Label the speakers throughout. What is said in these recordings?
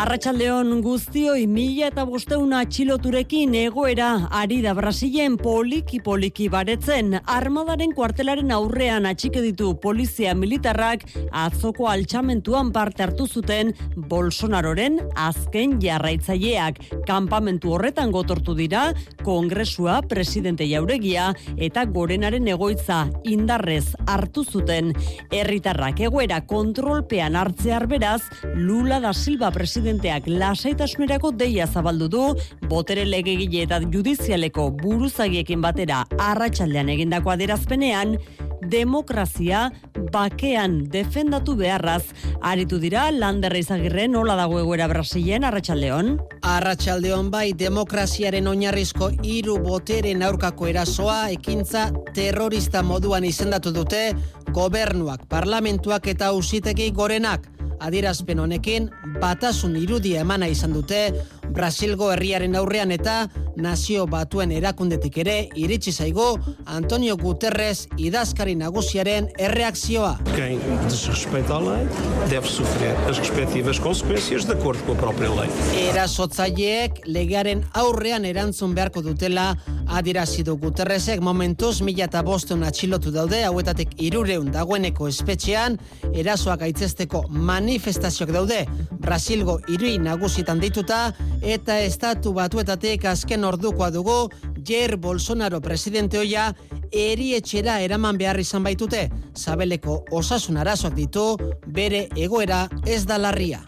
Speaker 1: Arratxaldeon guztioi mila eta bosteuna atxiloturekin egoera ari da Brasilen poliki-poliki baretzen. Armadaren kuartelaren aurrean atxike ditu polizia militarrak atzoko altxamentuan parte hartu zuten Bolsonaroren azken jarraitzaileak. Kampamentu horretan gotortu dira, kongresua, presidente jauregia eta gorenaren egoitza indarrez hartu zuten. Herritarrak egoera kontrolpean hartzear beraz, Lula da Silva presidente presidenteak lasaitasunerako deia zabaldu du, botere legegile eta judizialeko buruzagiekin batera arratsaldean egindako adierazpenean, demokrazia bakean defendatu beharraz. Aritu dira, Lander izagirre nola dago egoera Brasilen, Arratxaldeon?
Speaker 2: Arratxaldeon bai, demokraziaren oinarrizko hiru boteren aurkako erasoa, ekintza terrorista moduan izendatu dute, gobernuak, parlamentuak eta usitegi gorenak adierazpen honekin batasun irudia emana izan dute Brasilgo herriaren aurrean eta nazio batuen erakundetik ere iritsi zaigu Antonio Guterres idazkari nagusiaren erreakzioa.
Speaker 3: Quem desrespeita a lei deve sofrer as respectivas consequências de acordo com a própria lei.
Speaker 2: Erasotzaileek legearen aurrean erantzun beharko dutela adierazi du Guterresek momentuz mila eta bostun atxilotu daude hauetatik irureun dagoeneko espetxean erasoak aitzesteko manifestazioak daude Brasilgo irui nagusitan dituta eta estatu batuetatik azken ordukoa dugu Jair Bolsonaro presidente hoia erietxera eraman behar izan baitute. Zabeleko osasun arazoak ditu, bere egoera ez da larria.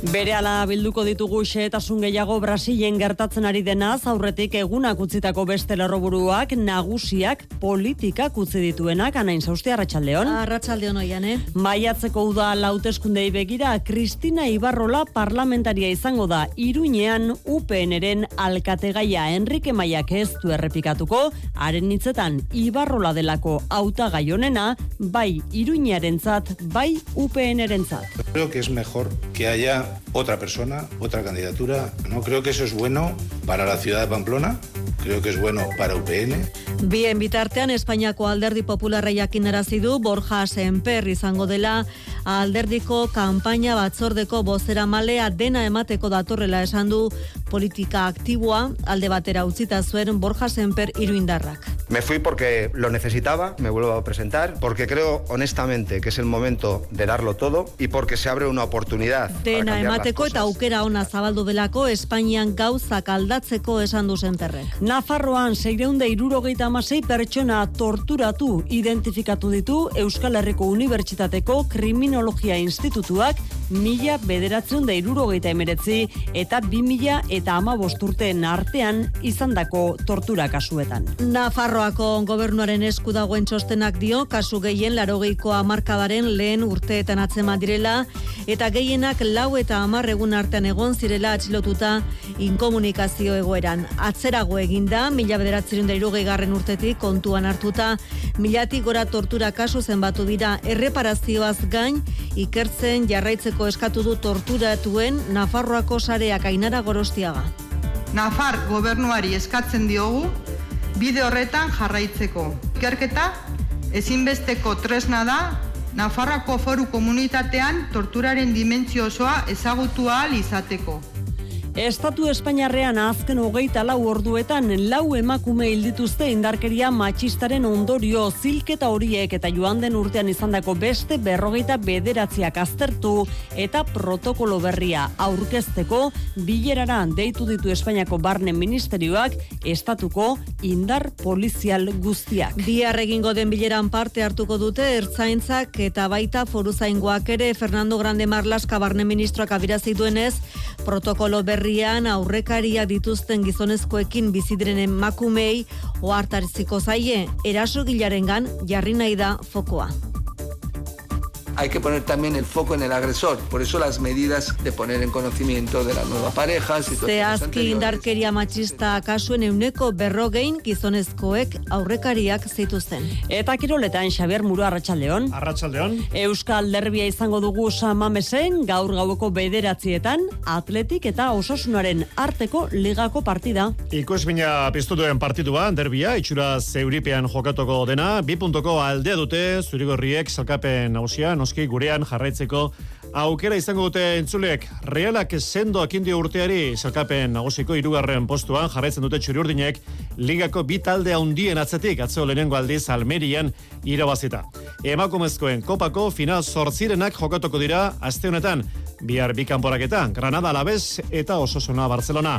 Speaker 1: Bere ala bilduko ditugu xeetasun gehiago Brasilen gertatzen ari denaz, aurretik egunak utzitako beste lerroburuak nagusiak politikak utzi dituenak, anain zauzti, Arratxaldeon.
Speaker 4: Arratxaldeon oian, eh?
Speaker 1: Maiatzeko uda lauteskundei begira, Kristina Ibarrola parlamentaria izango da, iruñean UPN-eren alkategaia Enrique Maiak ez du errepikatuko, haren hitzetan Ibarrola delako auta gaionena, bai iruñearen zat, bai UPN-eren zat.
Speaker 5: Creo que es mejor que haya otra persona, otra candidatura. No creo que eso es bueno para la ciudad de Pamplona, creo que es bueno para UPN.
Speaker 4: Bien bitartean Espainiako Alderdi Popularra jakinarazi du Borja Senper izango dela alderdiko kanpaina batzordeko bozera malea dena emateko datorrela esan du politika aktiboa alde batera utzita zuen Borja Senper iruindarrak.
Speaker 6: Me fui porque lo necesitaba, me vuelvo a presentar, porque creo honestamente que es el momento de darlo todo y porque se abre una oportunidad.
Speaker 4: Dena emateko eta aukera ona zabaldu delako Espainian gauzak aldatzeko esan du Senperrek.
Speaker 1: Nafarroan seireunde irurogeita amasei pertsona torturatu identifikatu ditu Euskal Herriko Unibertsitateko Kriminologia Institutuak mila bederatzen da irurogeita emeretzi eta bi mila eta ama bosturten artean izandako tortura kasuetan.
Speaker 4: Nafarroako gobernuaren esku dagoen txostenak dio, kasu gehien larogeiko amarkadaren lehen urteetan atzema direla, eta gehienak lau eta amar egun artean egon zirela atxilotuta inkomunikazio egoeran. Atzerago eginda, mila bederatzen da irugei garren urtetik kontuan hartuta, milatik gora tortura kasu zenbatu dira erreparazioaz gain, ikertzen jarraitzeko eskatu du torturatuen Nafarroako sareak ainara gorostiaga.
Speaker 7: Nafar gobernuari eskatzen diogu bide horretan jarraitzeko. Ikerketa ezinbesteko tresna da Nafarroako foru komunitatean torturaren dimentsio osoa ezagutu ahal izateko.
Speaker 1: Estatu Espainiarrean azken hogeita lau orduetan lau emakume hildituzte indarkeria matxistaren ondorio zilketa horiek eta joan den urtean izandako beste berrogeita bederatziak aztertu eta protokolo berria aurkezteko bilerara deitu ditu Espainiako barne ministerioak estatuko indar polizial guztiak.
Speaker 4: Bihar egingo den bileran parte hartuko dute ertzaintzak eta baita foruzaingoak ere Fernando Grande Marlaska barne ministroak abirazi duenez protokolo berri herrian aurrekaria dituzten gizonezkoekin bizidiren emakumei ohartariziko zaie eraso gilarengan jarri nahi da fokoa.
Speaker 8: Hay que poner también el foco en el agresor. Por eso las medidas de poner en conocimiento de la nueva pareja,
Speaker 4: Zehazki indarkeria matxista kasuen euneko berrogein gizonezkoek aurrekariak zituzten.
Speaker 1: Eta kiroletan Xabier Muro Arratsaldeon.
Speaker 9: Arratsaldeon.
Speaker 1: Euskal Derbia izango dugu Samamesen gaur gaueko bederatzietan atletik eta osasunaren arteko ligako partida.
Speaker 9: Ikus bina piztu duen partidua, derbia, itxura zeuripean jokatuko dena, bi puntoko aldea dute, zurigorriek salkapen nausia, noski gurean jarraitzeko aukera izango dute entzuleek realak sendo akindio urteari salkapen nagusiko irugarren postuan jarraitzen dute txuri urdinek ligako bi talde handien atzetik atzeo lehenengo aldiz almerian irabazita. Emakumezkoen kopako final sortzirenak jokatuko dira aste honetan bihar bi kanporaketan Granada Alabez eta Ososuna Barcelona.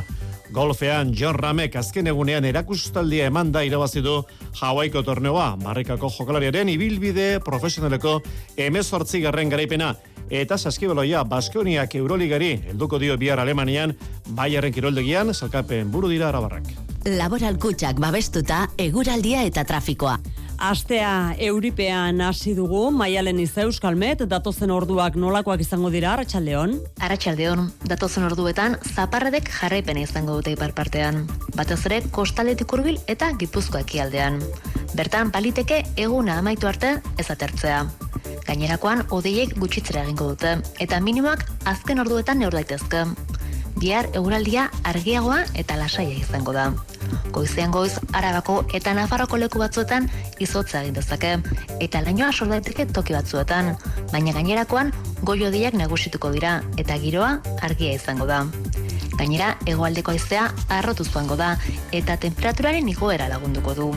Speaker 9: Golfean John Ramek azken egunean erakustaldia emanda irabazi du Hawaiiko torneoa, marrikako jokalariaren ibilbide profesionaleko emezortzi garren garaipena eta saskibaloia Baskoniak Euroligari helduko dio bihar Alemanian Bayerren kiroldegian salkapen buru dira arabarrak.
Speaker 10: Laboral kutsak babestuta eguraldia eta trafikoa.
Speaker 1: Astea Euripean hasi dugu, Maialen Iza Euskalmet, datozen orduak nolakoak izango dira, Arratxaldeon?
Speaker 11: Arratxaldeon, datozen orduetan, zaparredek jarraipena izango dute ipar partean. Batez ere, kostaletik urbil eta gipuzkoak aldean. Bertan, paliteke eguna amaitu arte ez atertzea. Gainerakoan, odeiek gutxitzera egingo dute, eta minimoak azken orduetan neur daitezke. Bihar, eguraldia argiagoa eta lasaia izango da. Goizean goiz, Arabako eta Nafarroko leku batzuetan izotza egin dezake eta lainoa sor daiteke toki batzuetan, baina gainerakoan goiodiak nagusituko dira eta giroa argia izango da. Gainera, hegoaldeko haizea arrotu zuango da eta temperaturaren igoera lagunduko du.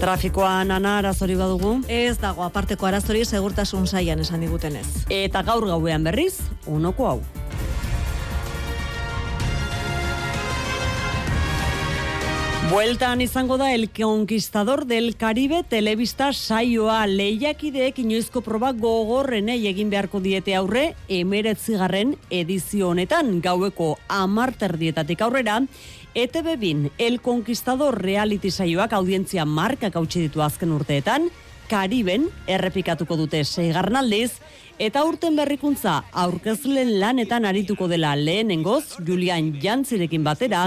Speaker 1: Trafikoan ana arazori badugu.
Speaker 4: Ez dago aparteko arazori segurtasun saian esan digutenez.
Speaker 1: Eta gaur gauean berriz, unoko hau. Bueltan izango da El Conquistador del Caribe telebista saioa. Lehiakideek inoizko proba gogorrenei egin beharko diete aurre emeretzigarren edizio honetan. Gaueko amarterdietatik aurrera ETV bin El Conquistador reality saioak audientzia markak hautsi ditu azken urteetan. Kariben errepikatuko dute seigarren aldiz Eta urten berrikuntza aurkezlen lanetan arituko dela lehenengoz Julian Jantzirekin batera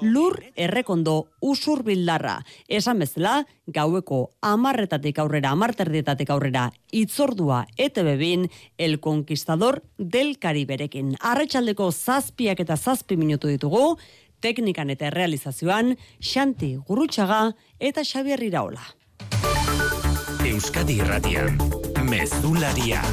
Speaker 1: lur errekondo usur bildarra. Esan bezala, gaueko amarretatik aurrera, amarterdietatik aurrera, itzordua ete bebin, el conquistador del Kariberekin. Arretxaldeko zazpiak eta zazpi minutu ditugu, teknikan eta realizazioan, Xanti Gurutxaga eta Xabier Iraola.
Speaker 12: Euskadi Irratian, Mezularia.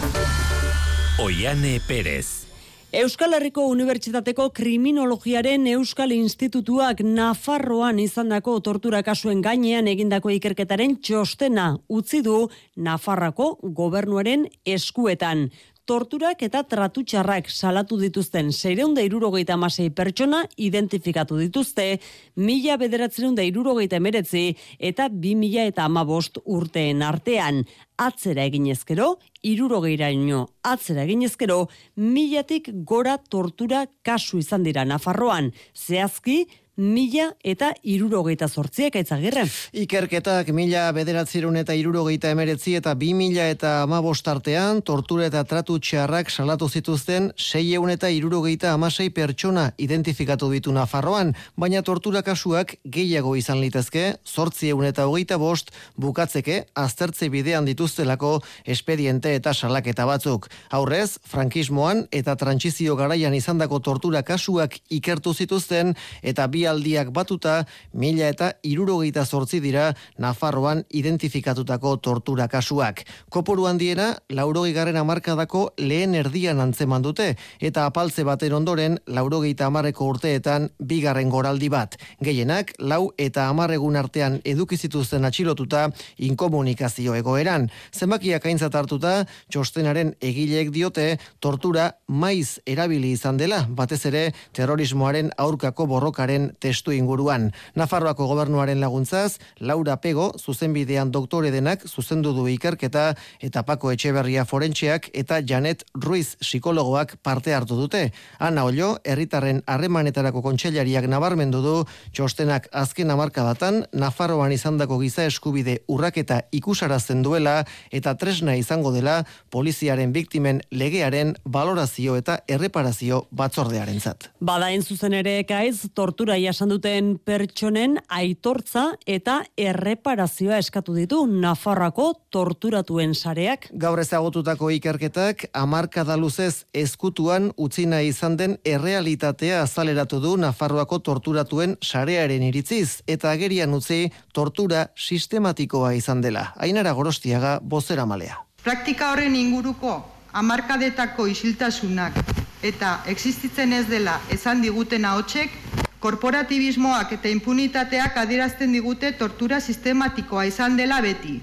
Speaker 12: Oiane Perez.
Speaker 1: Euskal Herriko Unibertsitateko Kriminologiaren Euskal Institutuak Nafarroan izandako tortura kasuen gainean egindako ikerketaren txostena utzi du Nafarrako gobernuaren eskuetan torturak eta tratutxarrak salatu dituzten zeireunda irurogeita amasei pertsona identifikatu dituzte, mila bederatzereunda irurogeita emeretzi eta bi mila eta amabost urteen artean. Atzera eginezkero, irurogeira ino, atzera eginezkero, milatik gora tortura kasu izan dira Nafarroan. Zehazki, mila eta irurogeita zortziek aitzagirre.
Speaker 13: Ikerketak mila bederatzerun eta irurogeita emeretzi eta bi mila eta amabost artean, tortura eta tratu txarrak salatu zituzten sei eun eta irurogeita amasei pertsona identifikatu ditu Nafarroan, baina tortura kasuak gehiago izan litezke, zortzi eun eta hogeita bost bukatzeke aztertze bidean dituztelako espediente eta salaketa batzuk. Aurrez, frankismoan eta trantzizio garaian izandako tortura kasuak ikertu zituzten eta bi aldiak batuta, mila eta irurogeita zortzi dira Nafarroan identifikatutako tortura kasuak. Koporu handiena, laurogei garren amarkadako lehen erdian antzeman dute, eta apaltze baten ondoren, laurogeita amarreko urteetan, bigarren goraldi bat. Gehienak, lau eta amarregun artean edukizituzten atxilotuta, inkomunikazio egoeran. Zenbakiak aintzat hartuta, txostenaren egileek diote, tortura maiz erabili izan dela, batez ere terrorismoaren aurkako borrokaren testu inguruan. Nafarroako gobernuaren laguntzaz, Laura Pego, zuzenbidean doktore denak, zuzendu du ikerketa, eta Pako Etxeberria forentxeak, eta Janet Ruiz psikologoak parte hartu dute. Ana Ollo, herritarren harremanetarako kontseilariak nabarmendu du, txostenak azken amarkadatan, Nafarroan izandako giza eskubide urraketa ikusarazten duela, eta tresna izango dela, poliziaren biktimen legearen valorazio eta erreparazio batzordearen zat.
Speaker 1: Badain zuzen ere ekaiz, tortura jasan duten pertsonen aitortza eta erreparazioa eskatu ditu Nafarrako torturatuen sareak.
Speaker 13: Gaur ezagututako ikerketak amarkada luzez eskutuan utzina izan den errealitatea azaleratu du Nafarroako torturatuen sarearen iritziz eta agerian utzi tortura sistematikoa izan dela. Ainara Gorostiaga bozera malea.
Speaker 7: Praktika horren inguruko amarkadetako isiltasunak eta existitzen ez dela esan diguten ahotsek, korporatibismoak eta impunitateak adierazten digute tortura sistematikoa izan dela beti.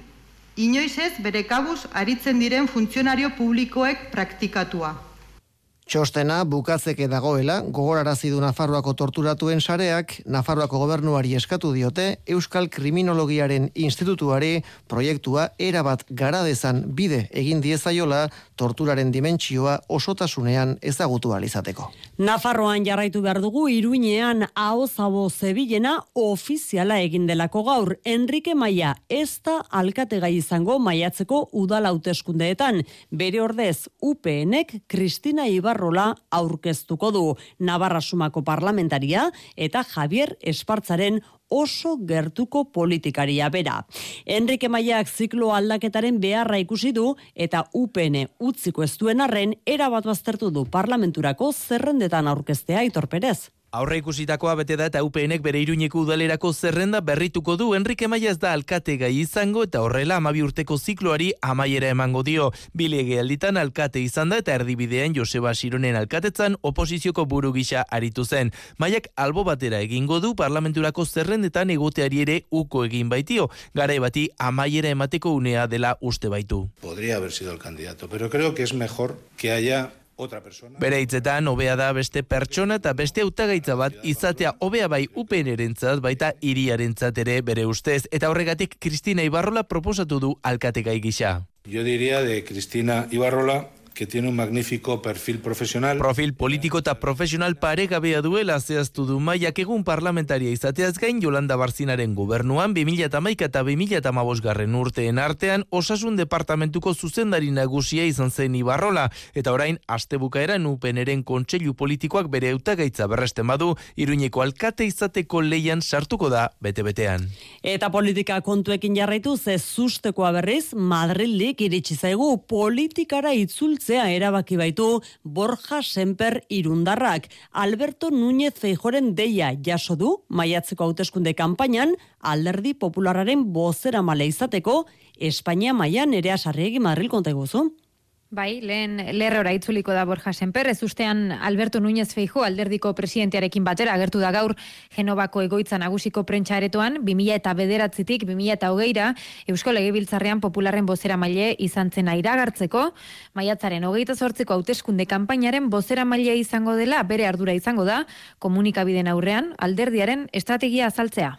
Speaker 7: Inoiz ez bere kabuz aritzen diren funtzionario publikoek praktikatua.
Speaker 13: Txostena bukatzeke dagoela, gogorarazi du Nafarroako torturatuen sareak, Nafarroako gobernuari eskatu diote, Euskal Kriminologiaren Institutuari proiektua erabat gara dezan bide egin diezaiola torturaren dimentsioa osotasunean ezagutu izateko.
Speaker 1: Nafarroan jarraitu behar dugu, iruinean hau zabo zebilena ofiziala egin delako gaur. Enrique Maia ez da alkategai izango maiatzeko udala hauteskundeetan. Bere ordez, UPNek Kristina Ibarrola aurkeztuko du Navarra Sumako parlamentaria eta Javier Espartzaren oso gertuko politikaria bera. Enrique Maiak ziklo aldaketaren beharra ikusi du eta UPN utziko ez duen arren erabat baztertu du parlamenturako zerrendetan aurkeztea itorperez.
Speaker 14: Aurre ikusitakoa bete da eta UPNek bere iruñeko udalerako zerrenda berrituko du Enrique Maia ez da alkate gai izango eta horrela amabi urteko zikloari amaiera emango dio. Bilege alditan alkate izan da eta erdibidean Joseba Sironen alkatetzan oposizioko buru gisa aritu zen. Maiak albo batera egingo du parlamenturako zerrendetan egoteari ere uko egin baitio. Garai bati amaiera emateko unea dela uste baitu.
Speaker 5: Podría haber sido el candidato, pero creo que es mejor que haya.
Speaker 14: Bere hitzetan hobea da beste pertsona eta beste hautagaitza bat izatea hobea bai UPNrentzat baita hiriarentzat ere bere ustez eta horregatik Cristina Ibarrola proposatu du alkategai gisa.
Speaker 5: Yo diría de Cristina Ibarrola que tiene un magnífico perfil profesional.
Speaker 14: Profil politiko eta profesional paregabea duela zehaztu du maiak egun parlamentaria izateaz gain Jolanda Barzinaren gobernuan 2008 eta 2008 garren urteen artean osasun departamentuko zuzendari nagusia izan zen Ibarrola eta orain astebukaeran upeneren kontseilu politikoak bere eutagaitza berresten badu iruñeko alkate izateko leian sartuko da bete-betean.
Speaker 1: Eta politika kontuekin jarraitu ze sustekoa berriz Madrilik iritsi zaigu politikara itzul itzultzea erabaki baitu Borja Semper irundarrak. Alberto Núñez Feijoren deia jaso du, maiatzeko hauteskunde kanpainan, alderdi populararen bozera male izateko, Espainia maian ere asarriegi Madril konteguzu.
Speaker 15: Bai, lehen lerrora itzuliko da Borja Semper, ez ustean Alberto Núñez Feijo alderdiko presidentearekin batera agertu da gaur Genovako egoitza nagusiko prentsa aretoan, 2000 eta bederatzitik 2000 eta hogeira, Eusko Legebiltzarrean popularren bozera maile izan zena iragartzeko, maiatzaren hogeita zortzeko hauteskunde kanpainaren bozera maile izango dela, bere ardura izango da, komunikabiden aurrean, alderdiaren estrategia azaltzea.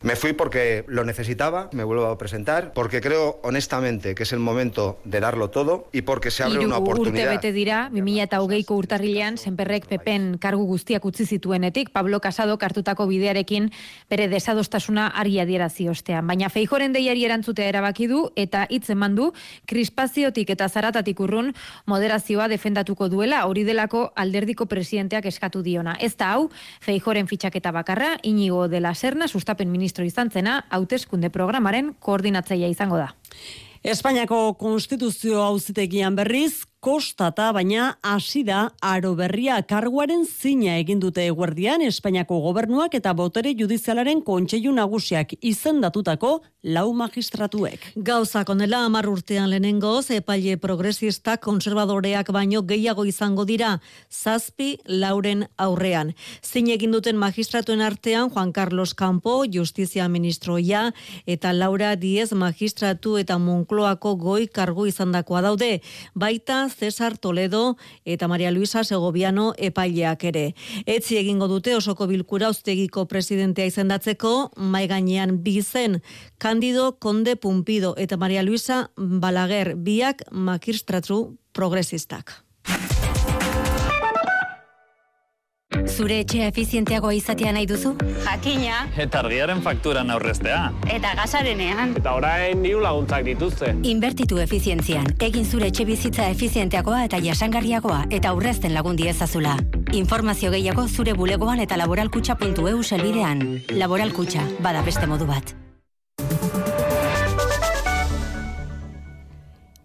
Speaker 6: Me fui porque lo necesitaba, me vuelvo a presentar, porque creo honestamente que es el momento de darlo todo y porque se abre
Speaker 15: Iru
Speaker 6: una oportunidad.
Speaker 15: urte bete dira, 2000 eta hogeiko urtarrilean, senperrek pepen kargu guztiak utzi zituenetik, Pablo Casado kartutako bidearekin bere desadostasuna argi adierazi ostean. Baina feijoren deiari erantzutea erabaki du eta hitz eman du krispaziotik eta zaratatik urrun moderazioa defendatuko duela hori delako alderdiko presidenteak eskatu diona. Ez da hau, feijoren fitxaketa bakarra, inigo de la serna, sustapen ministro izan zena, hauteskunde programaren koordinatzaia izango da.
Speaker 1: Espainiako konstituzio auzitegian berriz, kostata, baina hasi da aro berria karguaren zina egin dute eguerdian Espainiako gobernuak eta botere judizialaren kontseilu nagusiak izendatutako lau magistratuek.
Speaker 4: Gauzak onela amar urtean lehenengoz, epaile progresista konservadoreak baino gehiago izango dira, zazpi lauren aurrean. Zin egin duten magistratuen artean Juan Carlos Campo, justizia ministroia, eta Laura Diez magistratu eta Moncloako goi kargu izandakoa daude. Baita Cesar Toledo eta Maria Luisa Segoviano epaileak ere. Etzi egingo dute osoko bilkura ustegiko presidentea izendatzeko, mai gainean bizen Candido Conde Pumpido eta Maria Luisa Balaguer biak makirstratru progresistak.
Speaker 16: Zure etxea efizienteagoa izatea nahi duzu?
Speaker 17: Jakina.
Speaker 18: Eta argiaren fakturan aurreztea.
Speaker 17: Eta gasarenean.
Speaker 18: Eta orain diru laguntzak dituzte.
Speaker 16: Inbertitu efizientzian. Egin zure etxe bizitza efizienteagoa eta jasangarriagoa eta aurrezten lagundi ezazula. Informazio gehiago zure bulegoan eta laboralkutxa.eu selbidean. Laboralkutxa, bada beste modu bat.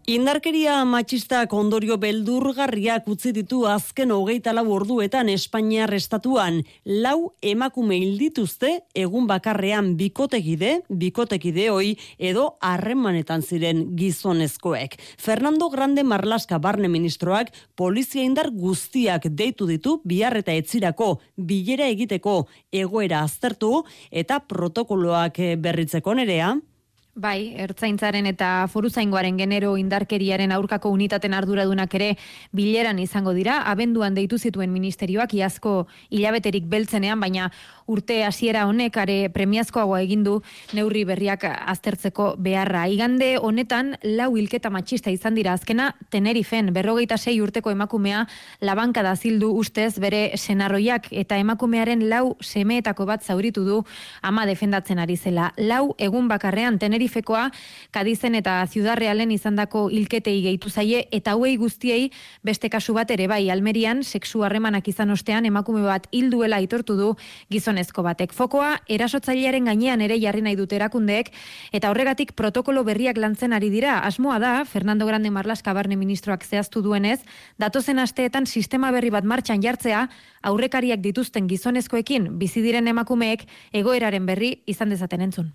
Speaker 1: Indarkeria matxistak ondorio beldurgarriak utzi ditu azken hogeita lau orduetan Espainiar estatuan. Lau emakume hildituzte egun bakarrean bikotekide, bikotekide hoi edo harremanetan ziren gizonezkoek. Fernando Grande Marlaska barne ministroak polizia indar guztiak deitu ditu bihar eta etzirako bilera egiteko egoera aztertu eta protokoloak berritzeko nerea.
Speaker 15: Bai, ertzaintzaren eta foruzaingoaren genero indarkeriaren aurkako unitaten arduradunak ere bileran izango dira, abenduan deitu zituen ministerioak iazko hilabeterik beltzenean, baina urte hasiera honek are premiazkoagoa egin du neurri berriak aztertzeko beharra. Igande honetan lau hilketa matxista izan dira azkena Tenerifen berrogeita sei urteko emakumea labanka da zildu ustez bere senarroiak eta emakumearen lau semeetako bat zauritu du ama defendatzen ari zela. Lau egun bakarrean Tenerife Tenerifekoa, Kadizen eta Ciudad Realen izandako hilketei gehitu zaie eta hauei guztiei beste kasu bat ere bai Almerian sexu harremanak izan ostean emakume bat hilduela aitortu du gizonezko batek. Fokoa erasotzailearen gainean ere jarri nahi dute erakundeek eta horregatik protokolo berriak lantzen ari dira. Asmoa da Fernando Grande Marlaska barne ministroak zehaztu duenez, datozen asteetan sistema berri bat martxan jartzea aurrekariak dituzten gizonezkoekin bizi diren emakumeek egoeraren berri izan dezaten entzun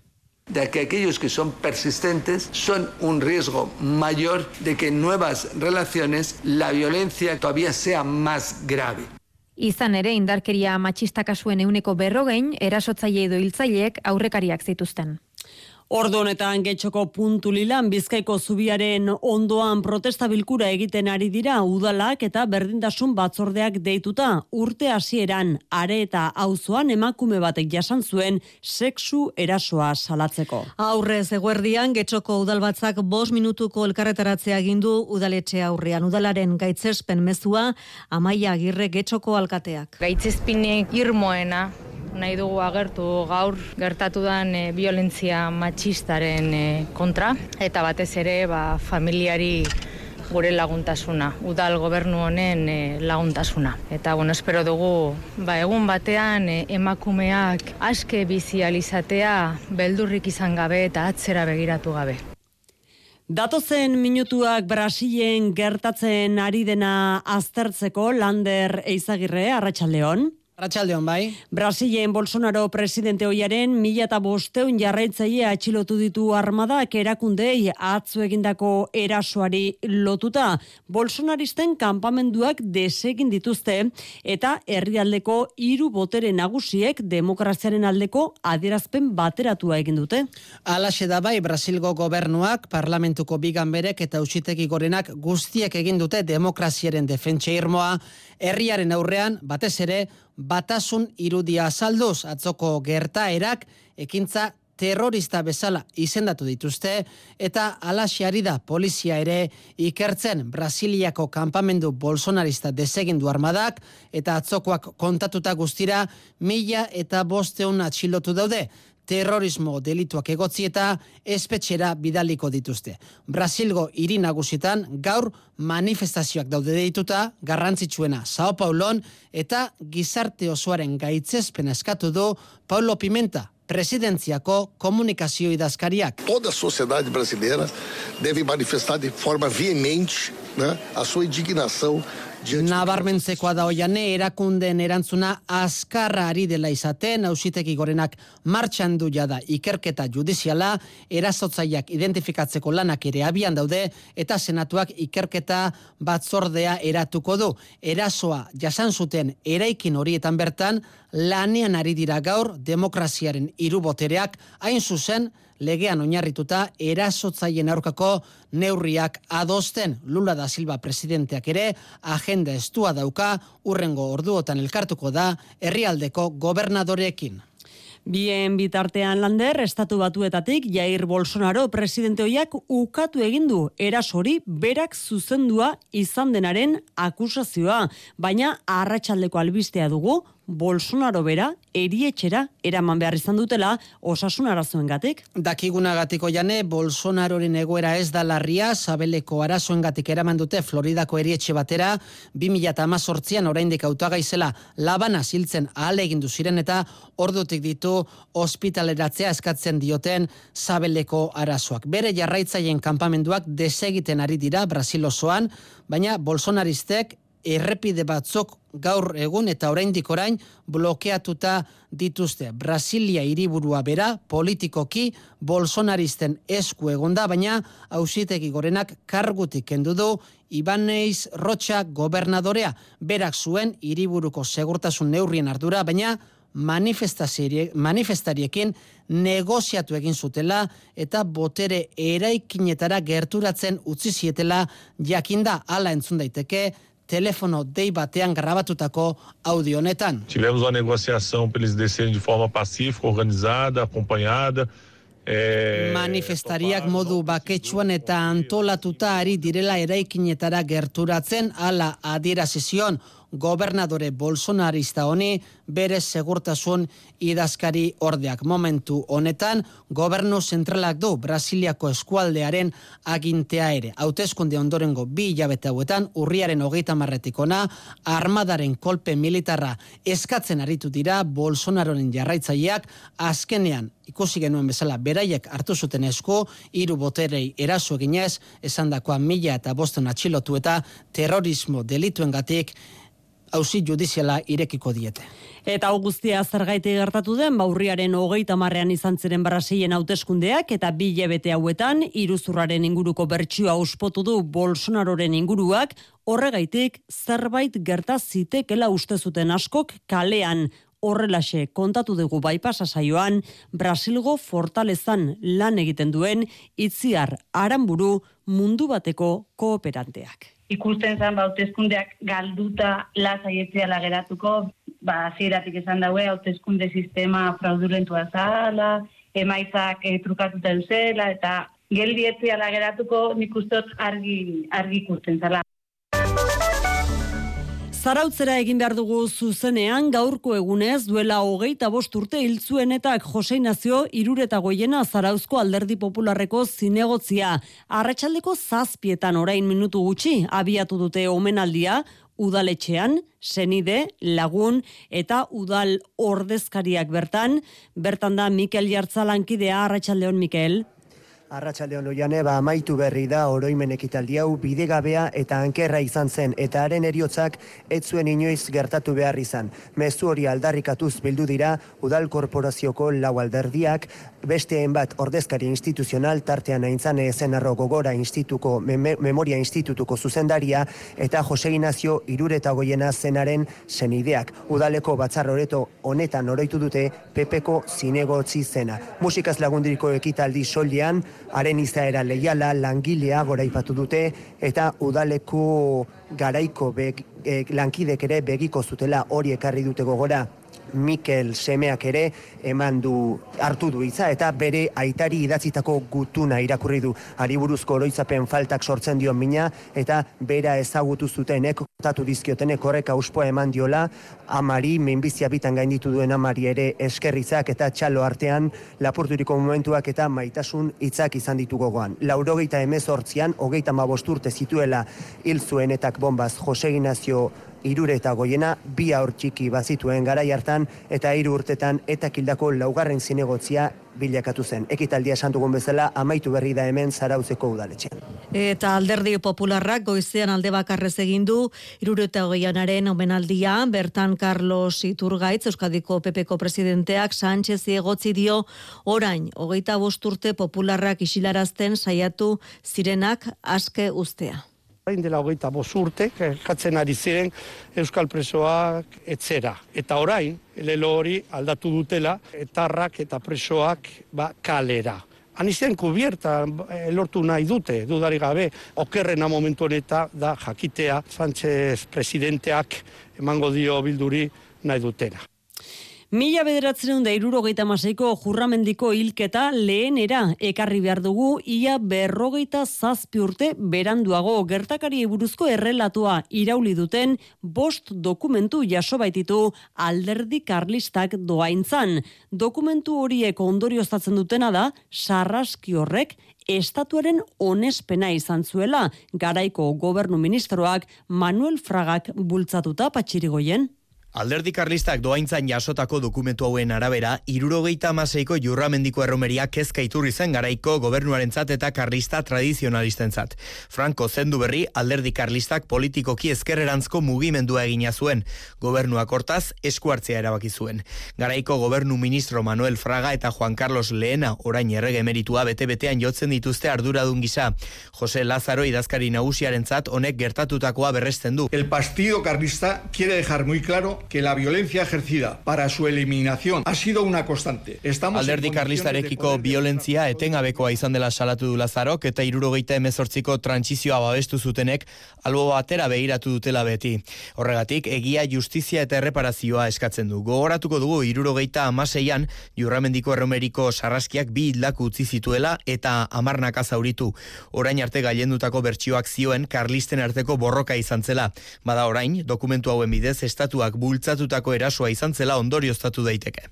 Speaker 8: de que aquellos que son persistentes son un riesgo mayor de que en nuevas relaciones la violencia todavía sea más grave.
Speaker 15: Izan ere, indarkeria matxista kasuen euneko berrogein, erasotzaile edo hiltzaileek aurrekariak zituzten.
Speaker 1: Ordo honetan getxoko puntu lilan bizkaiko zubiaren ondoan protesta bilkura egiten ari dira udalak eta berdintasun batzordeak deituta urte hasieran are eta auzoan emakume batek jasan zuen sexu erasoa salatzeko.
Speaker 4: Aurrez eguerdian getxoko udalbatzak bos minutuko elkarretaratzea gindu udaletxe aurrean udalaren gaitzespen mezua amaia agirre getxoko alkateak.
Speaker 19: Gaitzespinek irmoena nahi dugu agertu gaur gertatu dan e, violentzia matxistaren e, kontra eta batez ere ba, familiari gure laguntasuna, udal gobernu honen e, laguntasuna. Eta bueno, espero dugu ba, egun batean e, emakumeak aske bizializatea beldurrik izan gabe eta atzera begiratu gabe.
Speaker 1: Datozen minutuak Brasilen gertatzen ari dena aztertzeko Lander Eizagirre, Arratxaldeon.
Speaker 2: Arratxaldeon bai.
Speaker 1: Brasilen Bolsonaro presidente hoiaren mila eta bosteun jarraitzaile atxilotu ditu armadak erakundei atzu egindako erasoari lotuta. Bolsonaristen kanpamenduak desegin dituzte eta herrialdeko hiru botere nagusiek demokraziaren aldeko adierazpen bateratua egin dute.
Speaker 2: Alaxe da bai Brasilgo gobernuak, parlamentuko bigan berek eta usiteki gorenak guztiek egin dute demokraziaren defentsa irmoa, herriaren aurrean batez ere batasun irudia azalduz atzoko gertaerak ekintza terrorista bezala izendatu dituzte eta alaxiari da polizia ere ikertzen Brasiliako kanpamendu bolsonarista desegindu armadak eta atzokoak kontatuta guztira mila eta bosteun atxilotu daude terrorismo delituak egotzi eta espetxera bidaliko dituzte. Brasilgo hiri nagusitan gaur manifestazioak daude deituta, garrantzitsuena Sao Paulon eta gizarte osoaren gaitzezpen eskatu du Paulo Pimenta, presidentziako komunikazio idazkariak.
Speaker 20: Toda a sociedade brasileira deve manifestar de forma veemente né, a sua indignação
Speaker 2: Nabarmentzekoa da oiane erakunden erantzuna azkarra ari dela izaten, hausiteki gorenak martxan du jada ikerketa judiziala, erazotzaiak identifikatzeko lanak ere abian daude, eta senatuak ikerketa batzordea eratuko du. Erasoa jasan zuten eraikin horietan bertan, lanean ari dira gaur demokraziaren irubotereak, hain zuzen, legean oinarrituta erasotzaien aurkako neurriak adosten. Lula da Silva presidenteak ere agenda estua dauka urrengo orduotan elkartuko da herrialdeko gobernadorekin.
Speaker 1: Bien bitartean lander, estatu batuetatik Jair Bolsonaro presidente hoiak ukatu egin du erasori berak zuzendua izan denaren akusazioa, baina arratsaldeko albistea dugu Bolsonaro bera erietxera eraman behar izan dutela osasun arazoengatik.
Speaker 2: Dakigunagatik jane Bolsonaroren egoera ez da larria, Sabeleko arazoengatik eraman dute Floridako erietxe batera 2018an oraindik hautagaizela labana siltzen ahal egin ziren eta ordutik ditu ospitaleratzea eskatzen dioten Sabeleko arazoak. Bere jarraitzaien kanpamenduak desegiten ari dira Brasil osoan, baina Bolsonaristek errepide batzok gaur egun eta oraindik orain blokeatuta dituzte. Brasilia hiriburua bera politikoki bolsonaristen esku egonda, baina hausitegi gorenak kargutik kendu du Ibanez Rocha gobernadorea. Berak zuen hiriburuko segurtasun neurrien ardura, baina manifestariekin negoziatu egin zutela eta botere eraikinetara gerturatzen utzi zietela jakinda hala entzun daiteke telefono dei batean grabatutako audio honetan.
Speaker 21: Tivemos uma negociação para eles descerem de forma pacífica, organizada, acompanhada.
Speaker 2: Manifestariak modu baketsuan eta antolatuta ari direla eraikinetara gerturatzen ala adierazizion gobernadore bolsonarista honi bere segurtasun idazkari ordeak. Momentu honetan, gobernu zentralak du Brasiliako eskualdearen agintea ere. Hautezkunde ondorengo bi hilabete hauetan, urriaren hogeita marretikona, armadaren kolpe militarra eskatzen aritu dira Bolsonaroren jarraitzaileak azkenean ikusi genuen bezala beraiek hartu zuten esku, hiru boterei eraso eginez, esandakoa mila eta bosten atxilotu eta terrorismo delituengatik hausi judiziala irekiko diete.
Speaker 1: Eta augustia zergaiti gertatu den, baurriaren hogeita marrean izan ziren Brasilen hauteskundeak eta bi bete hauetan, iruzurraren inguruko bertsioa uspotu du Bolsonaroren inguruak, horregaitik zerbait gerta zitekela uste zuten askok kalean horrelaxe kontatu dugu baipasa saioan, Brasilgo fortalezan lan egiten duen itziar aranburu mundu bateko kooperanteak
Speaker 22: ikusten zen ba hauteskundeak galduta lasaietzea lageratuko ba hasieratik esan daue hauteskunde sistema fraudulentua zala emaitzak e, trukatuta eta geldietzea lageratuko nik argi argi ikusten zala
Speaker 1: Zarautzera egin behar dugu zuzenean gaurko egunez duela hogeita bost urte hiltzuenetak Jose Nazio irureta goiena Zarauzko alderdi popularreko zinegotzia. Arratxaldeko zazpietan orain minutu gutxi abiatu dute omenaldia udaletxean, senide, lagun eta udal ordezkariak bertan. Bertan da Mikel Jartzalankidea, Arratxaldeon Mikel.
Speaker 23: Arratxaldeon loiane, ba, amaitu berri da oroimen ekitaldi hau bidegabea eta ankerra izan zen eta haren eriotzak ez zuen inoiz gertatu behar izan. Mezu hori aldarrikatuz bildu dira udal korporazioko lau alderdiak, besteen bat ordezkari instituzional tartean aintzan ezen arro gogora instituko, memoria institutuko zuzendaria eta Jose Inazio irureta goiena zenaren zenideak. Udaleko batzar horeto honetan oroitu dute pepeko zinegotzi zena. Musikaz lagundiriko ekitaldi solian, haren izaera leiala langilea goraipatu dute eta udaleko garaiko beg, e, lankidek ere begiko zutela hori ekarri dute gogora Mikel Semeak ere eman du hartu du hitza eta bere aitari idatzitako gutuna irakurri du. Ari buruzko oroitzapen faltak sortzen dio mina eta bera ezagutu zutenek kontatu dizkiotenek horrek auspoa eman diola amari minbizia bitan gainditu duen amari ere eskerrizak eta txalo artean lapurturiko momentuak eta maitasun hitzak izan ditu gogoan. Laurogeita emezortzian, hogeita mabosturte zituela hil zuenetak bombaz Jose Ignacio irure eta goiena bi aur txiki bazituen garai hartan eta hiru urtetan eta kildako laugarren zinegotzia bilakatu zen. Ekitaldia esan dugun bezala amaitu berri da hemen zarauzeko udaletxean.
Speaker 4: Eta alderdi popularrak goizean alde bakarrez egin du irure eta goianaren omenaldia bertan Carlos Iturgaitz Euskadiko PPko presidenteak Sánchez egotzi dio orain hogeita bosturte popularrak isilarazten saiatu zirenak aske ustea
Speaker 24: orain dela hogeita bozurte, katzen ari ziren Euskal Presoak etzera. Eta orain, lelo hori aldatu dutela, etarrak eta presoak ba, kalera. anizien kubierta eh, lortu nahi dute, dudari gabe, okerrena momentu honetan da jakitea Sánchez presidenteak emango dio bilduri nahi dutena.
Speaker 1: Mila bederatzen da irurogeita maseiko jurramendiko hilketa lehenera ekarri behar dugu ia berrogeita zazpi urte beranduago gertakari buruzko errelatua irauli duten bost dokumentu jaso baititu alderdi karlistak doaintzan. Dokumentu horiek ondorioztatzen dutena da sarraski horrek estatuaren onespena izan zuela garaiko gobernu ministroak Manuel Fragak bultzatuta patxirigoien.
Speaker 25: Alderdi Karlistak doaintzan jasotako dokumentu hauen arabera, irurogeita amaseiko jurramendiko erromeria kezka iturri zen garaiko gobernuarentzat eta karlista tradizionalistentzat. Franco zendu berri, alderdi Karlistak politikoki ezkerrerantzko mugimendua egina zuen. Gobernuak hortaz, eskuartzea erabaki zuen. Garaiko gobernu ministro Manuel Fraga eta Juan Carlos Lehena orain errege meritua bete-betean jotzen dituzte arduradun gisa. Jose Lázaro idazkari nagusiarentzat honek gertatutakoa berresten du.
Speaker 26: El Partido Carlista quiere dejar muy claro que la violencia ejercida para su eliminación ha sido una constante.
Speaker 25: Estamos Alderdi Karlistarekiko violentzia etengabekoa izan dela salatu du Lazarok eta irurogeita emezortziko trantsizioa babestu zutenek albo batera behiratu dutela beti. Horregatik, egia justizia eta erreparazioa eskatzen du. Gogoratuko dugu irurogeita amaseian jurramendiko erromeriko sarraskiak bi hildako utzi zituela eta amarnak azauritu. Orain arte gailendutako bertsioak zioen karlisten arteko borroka izan zela. Bada orain, dokumentu hauen bidez estatuak bultzatutako erasoa izan zela ondorioztatu daiteke.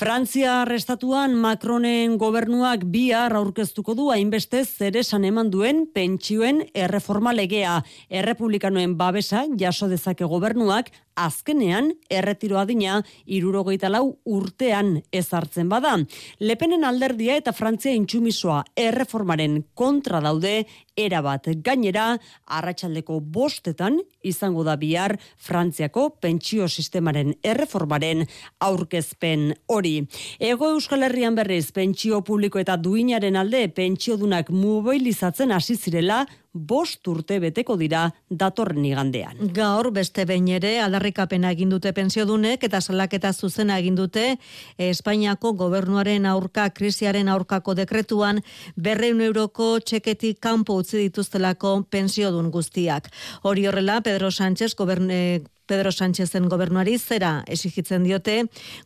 Speaker 1: Frantzia arrestatuan Macronen gobernuak bihar aurkeztuko du hainbeste zeresan eman duen pentsioen erreforma legea. Errepublikanoen babesa jaso dezake gobernuak azkenean erretiro adina irurogeita lau urtean ezartzen bada. Lepenen alderdia eta Frantzia intsumisoa erreformaren kontra daude erabat gainera arratsaldeko bostetan izango da bihar Frantziako pentsio sistemaren erreformaren aurkezpen hori. Ego Euskal Herrian berriz pentsio publiko eta duinaren alde pentsiodunak mobilizatzen hasi zirela bost urte beteko dira datorren igandean.
Speaker 4: Gaur beste behin ere aldarrikapena egin dute pentsiodunek eta salaketa zuzena egin dute Espainiako gobernuaren aurka krisiaren aurkako dekretuan berreun euroko txeketik kanpo utzi dituztelako pensiodun guztiak. Hori horrela Pedro Sánchez goberne Pedro Sánchezen gobernuari zera esigitzen diote,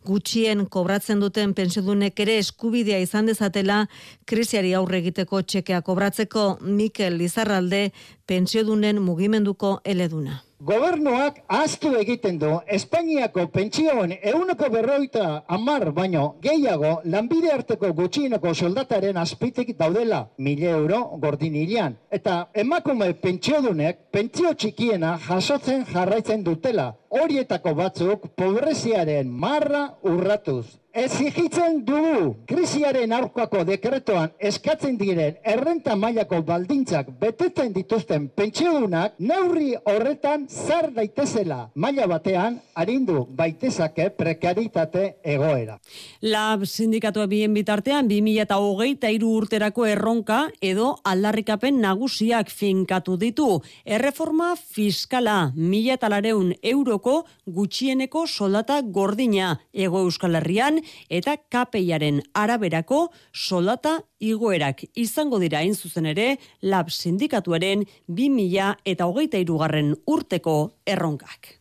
Speaker 4: gutxien kobratzen duten pensiodunek ere eskubidea izan dezatela krisiari aurre egiteko txekea kobratzeko Mikel Lizarralde pentsiodunen mugimenduko eleduna.
Speaker 27: Gobernuak ahaztu egiten du Espainiako pentsioen euneko berroita amar baino gehiago lanbide arteko gutxieneko soldataren azpitik daudela mile euro gordin hilean. Eta emakume pentsiodunek pentsio txikiena jasotzen jarraitzen dutela. Horietako batzuk pobreziaren marra urratuz. Ezigitzen dugu krisiaren aurkako dekretoan eskatzen diren errenta mailako baldintzak betetzen dituzten pentsiodunak neurri horretan zar daitezela maila batean arindu baitezake prekaritate egoera.
Speaker 1: Lab sindikatua bien bitartean 2008 urterako erronka edo aldarrikapen nagusiak finkatu ditu. Erreforma fiskala mila talareun euroko gutxieneko soldata gordina ego euskal herrian eta kapeiaren araberako soldata igoerak izango dira hain zuzen ere lab sindikatuaren 2000 eta hogeita irugarren urteko erronkak.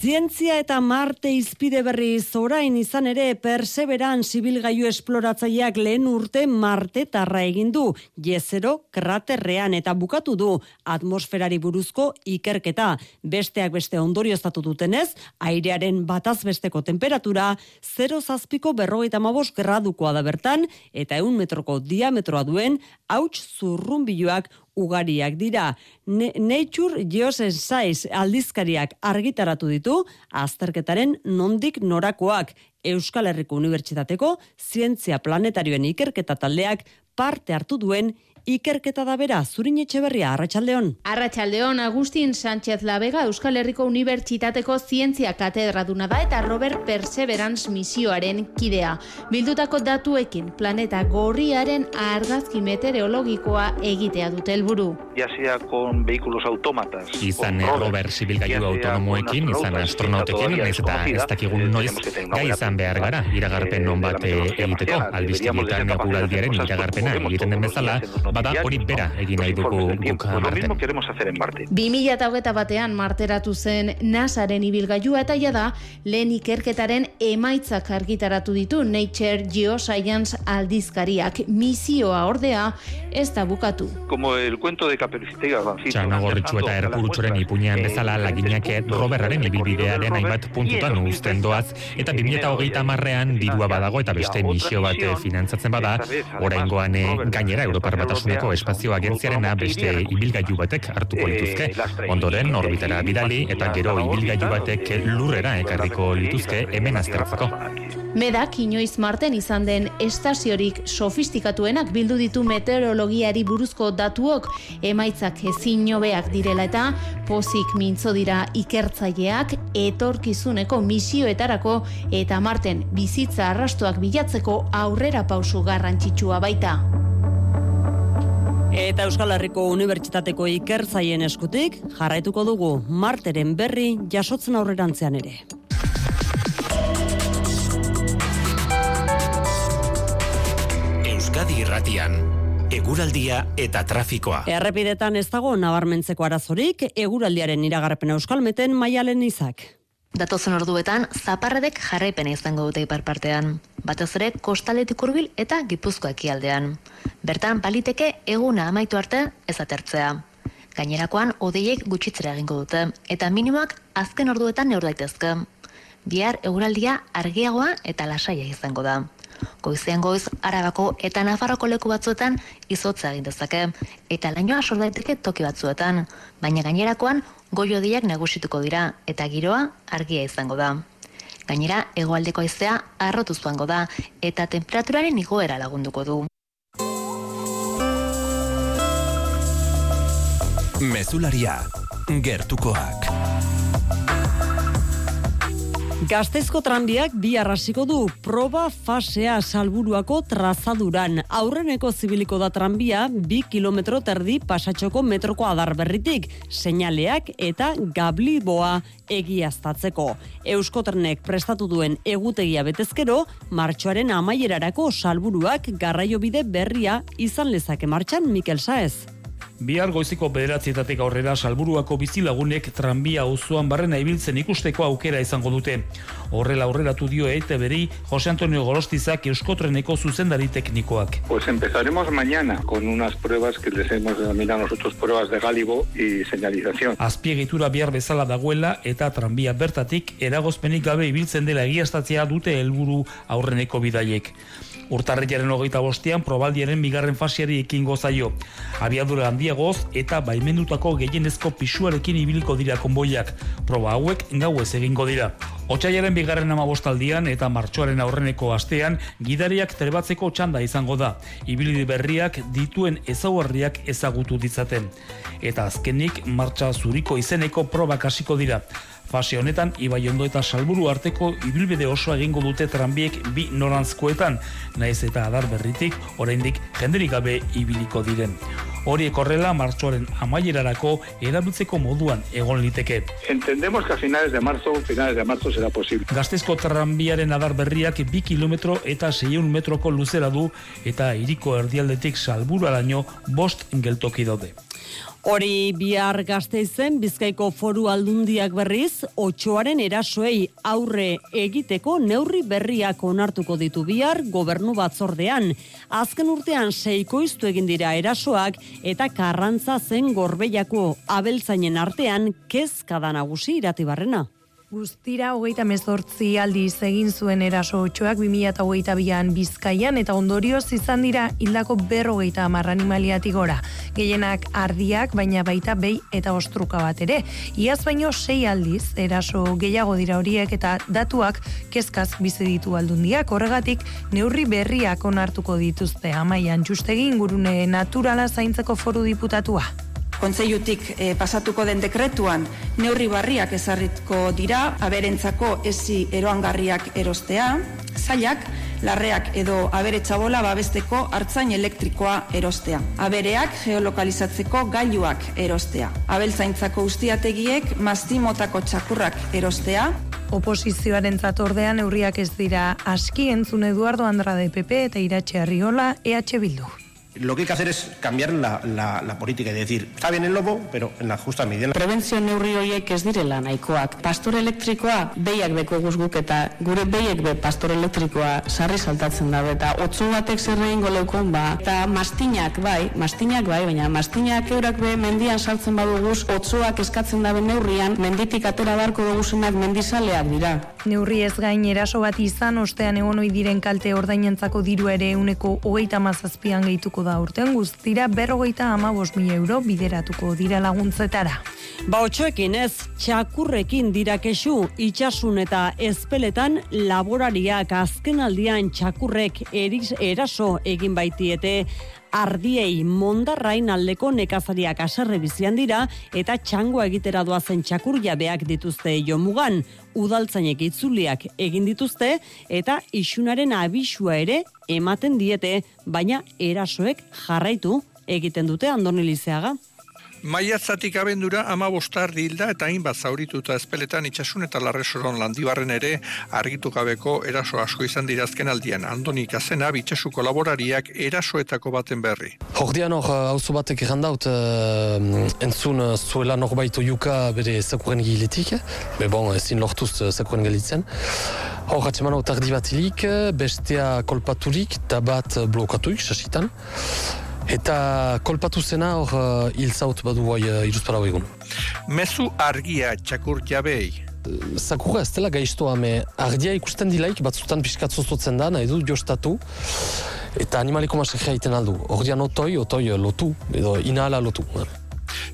Speaker 1: Zientzia eta Marte izpide berri zorain izan ere perseveran zibilgaiu esploratzaileak lehen urte Marte tarra egin du, jezero kraterrean eta bukatu du atmosferari buruzko ikerketa. Besteak beste ondorio estatu dutenez, airearen bataz besteko temperatura 0 zazpiko berrogeita mabos gradukoa da bertan eta eun metroko diametroa duen hauts zurrunbiluak ugariak dira. Nature Geoscience aldizkariak argitaratu ditu azterketaren nondik norakoak Euskal Herriko Unibertsitateko Zientzia Planetarioen ikerketa taldeak parte hartu duen ikerketa da bera, zurin etxeberria, Arratxaldeon.
Speaker 28: Arratxaldeon, Agustin Sánchez Labega, Euskal Herriko Unibertsitateko Zientzia Katedraduna da eta Robert Perseverance misioaren kidea. Bildutako datuekin planeta gorriaren argazki meteorologikoa egitea dute helburu.
Speaker 29: Ya sea con vehículos autómatas.
Speaker 30: Izan rover zibilgailu autonomoekin, izan astronautekin, naiz eta ez dakigun noiz gai izan behar gara, iragarpen non bat egiteko, albistegietan guraldiaren iragarpena egiten den bezala, bada hori bera egin nahi dugu guk
Speaker 29: Marten. queremos hacer en Marte.
Speaker 28: 2008 batean marteratu zen NASAren ibilgailua eta da lehen ikerketaren emaitzak argitaratu ditu Nature Geoscience aldizkariak misioa ordea ez da bukatu.
Speaker 29: Como el cuento de.
Speaker 30: Txanagorritxu eta erkurutxoren ipuñean bezala laginak roberraren ibilbidearen hainbat puntutan uzten doaz, eta 2008 marrean dirua badago eta beste misio bat finantzatzen bada, oraingoan gainera Europar Batasuneko Espazio Agentziarena beste ibilgailu batek hartuko lituzke. Ondoren orbitara bidali eta gero ibilgailu batek lurrera ekarriko lituzke hemen aztertzeko.
Speaker 28: Medak inoiz marten izan den estaziorik sofistikatuenak bildu ditu meteorologiari buruzko datuok emaitzak ezin jobeak direla eta pozik mintzo dira ikertzaileak etorkizuneko misioetarako eta marten bizitza arrastuak bilatzeko aurrera pausu garrantzitsua baita.
Speaker 1: Eta Euskal Herriko Unibertsitateko ikertzaien eskutik jarraituko dugu marteren berri jasotzen aurrerantzean ere.
Speaker 31: Euskadi Irratian eguraldia eta trafikoa.
Speaker 1: Errepidetan ez dago nabarmentzeko arazorik, eguraldiaren iragarpen euskalmeten maialen izak.
Speaker 32: Datozen orduetan, zaparredek jarraipena izango dute ipar partean. Batez ere, kostaletik hurbil eta gipuzkoak ekialdean. Bertan, baliteke eguna amaitu arte ez atertzea. Gainerakoan, odeiek gutxitzera egingo dute, eta minimoak azken orduetan neur daitezke. Bihar, eguraldia argiagoa eta lasaia izango da. Goizean goiz, arabako eta nafarroko leku batzuetan izotza egin dezake, eta lainoa sor daiteke toki batzuetan, baina gainerakoan goio diak nagusituko dira, eta giroa argia izango da. Gainera, hegoaldeko haizea arrotu zuango da, eta temperaturaren igoera lagunduko du.
Speaker 31: Mezularia, gertukoak.
Speaker 1: Gaztezko tranbiak bi arrasiko du proba fasea salburuako trazaduran. Aurreneko zibiliko da tranbia bi kilometro terdi pasatxoko metroko adar berritik, seinaleak eta gabliboa egiaztatzeko. Euskotrenek prestatu duen egutegia betezkero, martxoaren amaierarako salburuak garraiobide berria izan lezake martxan Mikel Saez.
Speaker 33: Bihar goiziko bederatzietatik aurrera salburuako bizilagunek tranbia auzoan barrena ibiltzen ikusteko aukera izango dute. Horrela aurreratu dio eite beri Jose Antonio Golostizak euskotreneko zuzendari teknikoak.
Speaker 34: Pues empezaremos mañana con unas pruebas que les hemos denominado nosotros pruebas de gálibo y señalización.
Speaker 33: Azpiegitura bihar bezala dagoela eta tranbia bertatik eragozpenik gabe ibiltzen dela egiaztatzea dute helburu aurreneko bidaiek. Urtarriaren hogeita bostean probaldiaren bigarren fasiari ekin gozaio. Abiadura handiagoz eta baimendutako gehienezko pisuarekin ibiliko dira konboiak. Proba hauek gau ez egingo dira. Otsaiaren bigarren ama bostaldian eta martxoaren aurreneko astean gidariak trebatzeko txanda izango da. Ibilidi berriak dituen ezaugarriak ezagutu ditzaten. Eta azkenik martxa zuriko izeneko probak hasiko dira. Fase honetan, Ibai Ondo eta Salburu arteko ibilbide oso egingo dute tranbiek bi norantzkoetan, naiz eta adar berritik, oraindik jenderik gabe ibiliko diren. Horiek horrela, martxoaren amaierarako erabiltzeko moduan egon liteke.
Speaker 34: Entendemos que a finales de marzo, finales de marzo será posible.
Speaker 33: Gaztezko tranbiaren adar berriak bi kilometro eta 600 metroko luzera du eta iriko erdialdetik salburu alaino bost geltoki daude.
Speaker 1: Hori bihar gazteizen bizkaiko foru aldundiak berriz, otxoaren erasoei aurre egiteko neurri berriak onartuko ditu bihar gobernu batzordean. Azken urtean seikoiztu egin dira erasoak eta karrantza zen gorbeiako abeltzainen artean kezkada nagusi iratibarrena.
Speaker 35: Guztira, hogeita mezortzi aldiz egin zuen eraso otxoak 2008 bian bizkaian eta ondorioz izan dira hildako berrogeita amarra animaliatik gora. Gehienak ardiak, baina baita behi eta ostruka bat ere. Iaz baino sei aldiz, eraso gehiago dira horiek eta datuak kezkaz bizi ditu aldundiak. Horregatik, neurri berriak onartuko dituzte amaian justegin gurune naturala zaintzeko foru diputatua.
Speaker 36: Kontseilutik e, pasatuko den dekretuan neurri barriak ezarriko dira aberentzako ezi eroangarriak erostea, zailak larreak edo abere txabola babesteko hartzain elektrikoa erostea. Abereak geolokalizatzeko gailuak erostea. Abeltzaintzako ustiategiek mastimotako txakurrak erostea.
Speaker 35: Oposizioaren zatordean neurriak ez dira aski entzun Eduardo Andrade PP eta Iratxe Arriola EH Bildu.
Speaker 37: Lo que hay que hacer es cambiar la, la, la política y decir, está bien el lobo, pero en la justa medida.
Speaker 38: Prebentzio neurri horiek ez direla nahikoak. Pastor elektrikoa behiak beko guzguk eta gure behiek be pastor elektrikoa sarri saltatzen da eta otzu batek zer egin goleukon ba. Eta mastinak bai, mastinak bai, baina mastinak eurak be mendian saltzen baduguz, otzuak eskatzen dabe neurrian, menditik atera barko duguzenak mendizaleak dira.
Speaker 35: Neurri ez gain eraso bat izan, ostean egon ohi diren kalte ordainentzako diru ere uneko hogeita mazazpian gehituko da urtean guztira berrogeita amabos mila euro bideratuko dira laguntzetara.
Speaker 1: Ba otxoekin ez, txakurrekin dirakesu itxasun eta ezpeletan laborariak azken aldian txakurrek eriz, eraso egin baitiete ardiei mondarrain aldeko nekazariak aserre bizian dira eta txangoa egitera doazen txakur jabeak dituzte jomugan. Udaltzainek itzuliak egin dituzte eta isunaren abisua ere ematen diete, baina erasoek jarraitu egiten dute andonilizeaga.
Speaker 39: Maiatzatik abendura ama bostar hilda eta hainbat zaurituta ezpeletan itxasun eta larresoron landibarren ere argitu gabeko eraso asko izan dirazken aldian. Andoni Kazena bitxasu kolaborariak erasoetako baten berri.
Speaker 40: Hordian hor, hauzo batek errandaut, uh, entzun uh, zuela norbaitu juka bere zakuren giletik, be bon, ezin lortuz zakuren gilitzen. Hor, atseman hau tardi bat hilik, bestea kolpaturik, eta bat blokatuik, sasitan. Eta kolpatu zena hor uh, hil zaut badu guai uh, iruzpara egun.
Speaker 39: Mezu argia txakur jabei.
Speaker 40: Zakurra ez dela gaiztoa, me ardia ikusten dilaik batzutan pixkat zozotzen da, nahi du jostatu. Eta animaliko masakea iten aldu. Ordian otoi, otoi lotu, edo inahala lotu.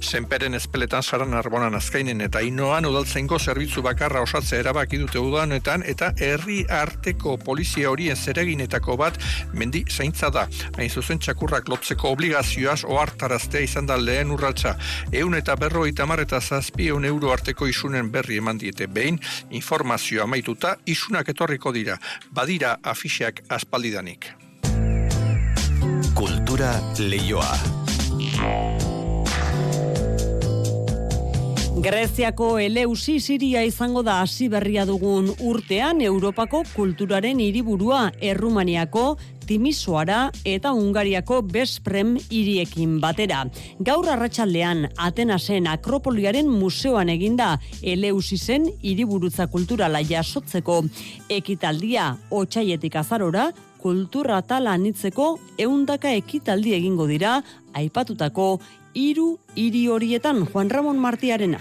Speaker 39: Senperen ezpeletan saran arbonan azkainen eta inoan udaltzenko zerbitzu bakarra osatze erabaki dute udanetan eta herri arteko polizia horien zereginetako bat mendi zaintza da. Hain zuzen txakurrak lotzeko obligazioaz ohartaraztea izan da lehen urratsa. Eun eta berro itamar eta zazpi eun euro arteko isunen berri eman diete. Behin, informazioa amaituta isunak etorriko dira. Badira afixeak aspaldidanik.
Speaker 31: Kultura leioa.
Speaker 1: Greziako Eleusi Siria izango da hasi berria dugun urtean Europako kulturaren hiriburua Errumaniako Timisoara eta Ungariako Besprem hiriekin batera. Gaur arratsaldean Atenasen Akropoliaren museoan eginda Eleusisen hiriburutza kulturala jasotzeko ekitaldia otsaietik azarora kultura tala anitzeko eundaka ekitaldi egingo dira aipatutako hiru hiri horietan Juan Ramon Martiarena.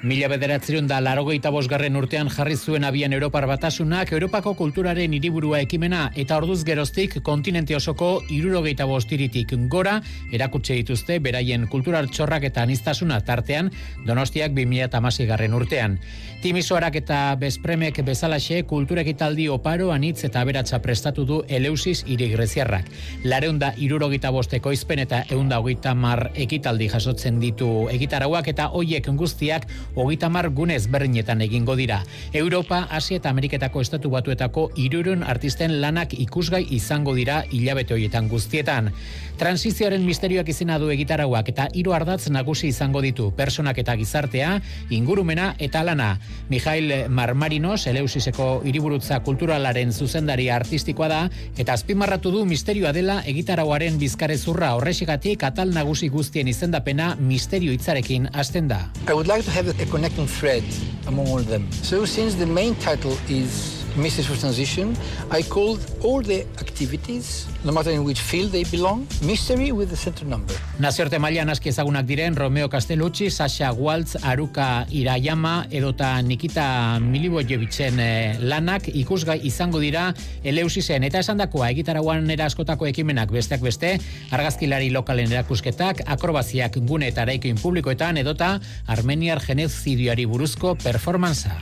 Speaker 41: Mila bederatzerun da larogeita bosgarren urtean jarri zuen abian Europar batasunak Europako kulturaren hiriburua ekimena eta orduz geroztik kontinente osoko irurogeita bostiritik gora erakutse dituzte beraien kulturar txorrak eta anistasuna tartean donostiak 2008 garren urtean. Timisoarak eta Bespremek bezalaxe kulturek italdi oparo anitz eta beratza prestatu du Eleusis hiri greziarrak. Lareunda irurogeita bosteko izpen eta eunda hogeita mar ekitaldi jasotzen ditu egitarauak eta hoiek guztiak hogeita mar gunez berdinetan egingo dira. Europa, Asia eta Ameriketako estatu batuetako irurun artisten lanak ikusgai izango dira hilabete horietan guztietan. Transizioaren misterioak izena du egitarauak eta hiru ardatz nagusi izango ditu personak eta gizartea, ingurumena eta lana. Mijail Marmarinos, Eleusiseko hiriburutza kulturalaren zuzendari artistikoa da, eta azpimarratu du misterioa dela egitarauaren bizkarezurra horrexigatik atal nagusi guztien izendapena misterio hitzarekin hasten da.
Speaker 42: I would like to have a connecting thread among all them. So since the main title is Message for Transition, I called all the activities, no matter in which field they belong, mystery with the center number.
Speaker 41: Nazioarte mailan aski ezagunak diren Romeo Castellucci, Sasha Waltz, Aruka Irayama edota Nikita Milibojevicen eh, lanak ikusgai izango dira Eleusisen eta esandakoa egitarauan askotako ekimenak besteak beste, argazkilari lokalen erakusketak, akrobaziak gune eta eraikoin publikoetan edota Armeniar genezidioari buruzko performanza.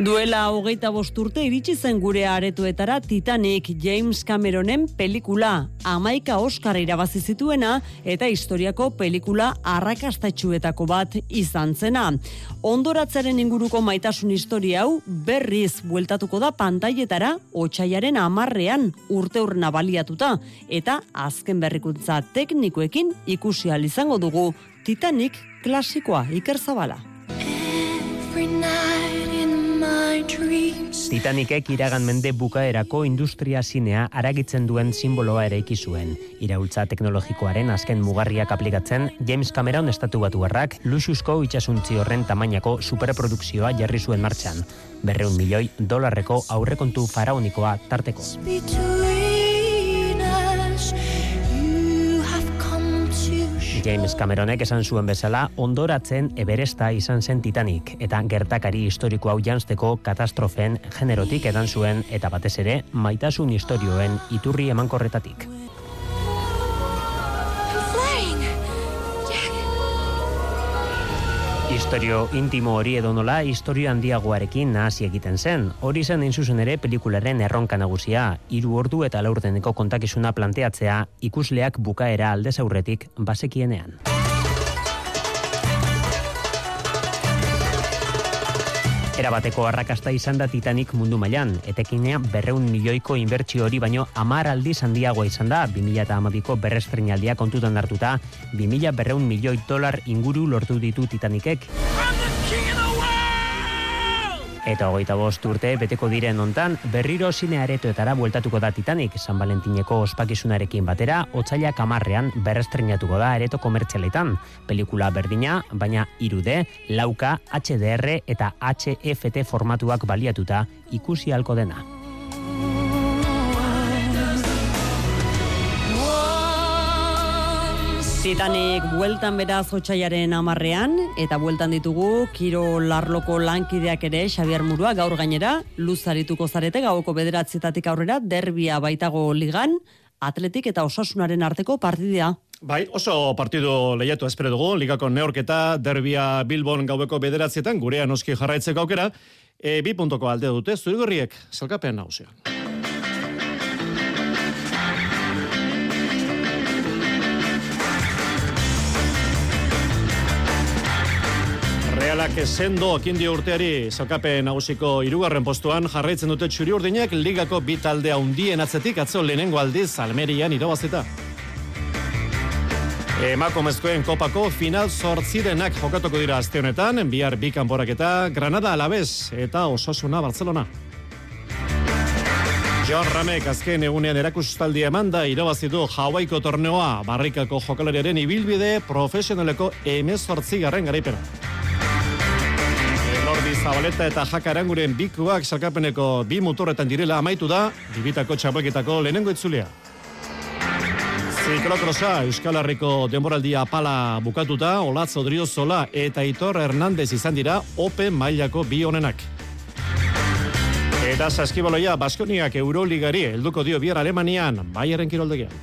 Speaker 1: Duela hogeita bosturte iritsi zen gure aretoetara Titanic James Cameronen pelikula amaika Oscar irabazi zituena eta historiako pelikula arrakastatxuetako bat izan zena. Ondoratzaren inguruko maitasun historia hau berriz bueltatuko da pantailetara otxaiaren amarrean urte urna baliatuta eta azken berrikuntza teknikoekin ikusi izango dugu Titanic klasikoa Iker Zabala.
Speaker 43: Titanicek iragan mende bukaerako industria zinea aragitzen duen simboloa ere zuen. Iraultza teknologikoaren azken mugarriak aplikatzen, James Cameron estatu batu harrak, luxusko itxasuntzi horren tamainako superprodukzioa jarri zuen martxan. Berreun milioi dolarreko aurrekontu faraonikoa tarteko. James Cameronek esan zuen bezala, ondoratzen Everesta izan zen Titanic, eta gertakari historiko hau janzteko katastrofen generotik edan zuen, eta batez ere, maitasun historioen iturri emankorretatik. Historio intimo hori edo nola, historio handiagoarekin nahasi egiten zen. Hori zen zuzen ere pelikularen erronka nagusia, hiru ordu eta laurdeneko kontakizuna planteatzea ikusleak bukaera aldez aurretik basekienean. Erabateko arrakasta izan da Titanic mundu mailan, etekinea berreun milioiko inbertsio hori baino amar aldiz handiagoa izan da, 2000 eta amabiko berrestrenaldia kontutan hartuta, 2000 berreun milioi dolar inguru lortu ditu Titanicek. Eta hogeita bost urte beteko diren ontan, berriro zine aretoetara bueltatuko da Titanic, San Valentineko ospakizunarekin batera, otzaila kamarrean berrestrenatuko da areto komertzialetan. Pelikula berdina, baina irude, lauka, HDR eta HFT formatuak baliatuta ikusi halko dena.
Speaker 1: Titanic bueltan beraz otxaiaren amarrean, eta bueltan ditugu Kiro Larloko lankideak ere Xavier Murua gaur gainera, luzarituko zarete gauko bederatzietatik aurrera, derbia baitago ligan, atletik eta osasunaren arteko partidea.
Speaker 9: Bai, oso partidu lehiatu espero dugu, ligako neorketa, derbia Bilbon gaueko bederatzietan, gurean oski jarraitzeko aukera, e, bi puntoko alde dute, zurigorriek, zelkapean nauzean. Realak sendo okindi urteari zakape nagusiko irugarren postuan jarraitzen dute txuri urdinak ligako bi talde handien atzetik atzo lehenengo aldiz Almerian irabazita. Emakomezkoen kopako final sortzirenak jokatuko dira azte honetan, bihar bi kanporak eta Granada Alabez eta Osasuna Barcelona. John Ramek azken egunean erakustaldia emanda irabazitu Hawaiiko torneoa barrikako jokalariaren ibilbide profesionaleko emezortzi garren garaipena. Zabaleta eta Jaka Aranguren bikuak salkapeneko bi motorretan direla amaitu da, bibitako txapueketako lehenengo itzulea. Ziklokrosa Euskal Herriko demoraldia pala bukatuta, Olatz Odriozola eta Itor Hernandez izan dira Open mailako bi honenak. Eta saskibaloia Baskoniak Euroligari helduko dio bier Alemanian, Bayern kiroldegian.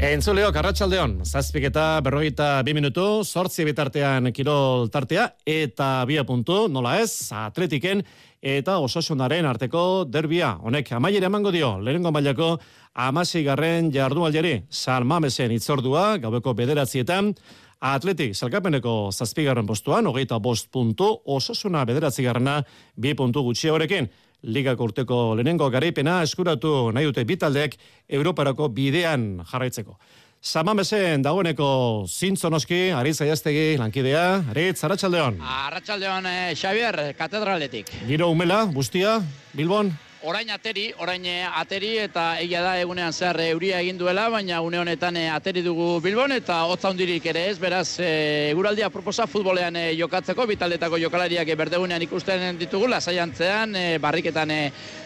Speaker 9: Entzuleo, karratxaldeon, zazpik eta berrogeita bi minutu, sortzi bitartean kirol tartea, eta bia puntu, nola ez, atletiken, eta osasunaren arteko derbia. Honek, amaiere emango dio, lehenengo mailako, amasi garren jardu aljeri, salmamesen itzordua, gaueko bederatzietan, Atletik, salkapeneko zazpigarren postuan, hogeita bost puntu, osasuna bederatzigarrena, bi puntu gutxi horrekin. Liga urteko lehenengo garaipena eskuratu nahi dute bitaldeek Europarako bidean jarraitzeko. Samamesen dagoeneko zintzonoski, Aritz Aiaztegi, lankidea, Aritz, Arratxaldeon.
Speaker 44: Arratxaldeon, eh, Xavier, katedraletik.
Speaker 9: Giro umela, bustia, Bilbon?
Speaker 44: Orain ateri, orain eh, ateri eta egia da egunean zehar eh, euria egin duela, baina une honetan eh, ateri dugu Bilbon eta hotza hundirik ere ez, beraz eguraldia proposa futbolean jokatzeko, bitaldetako jokalariak berdegunean ikusten ditugu, lasaiantzean, barriketan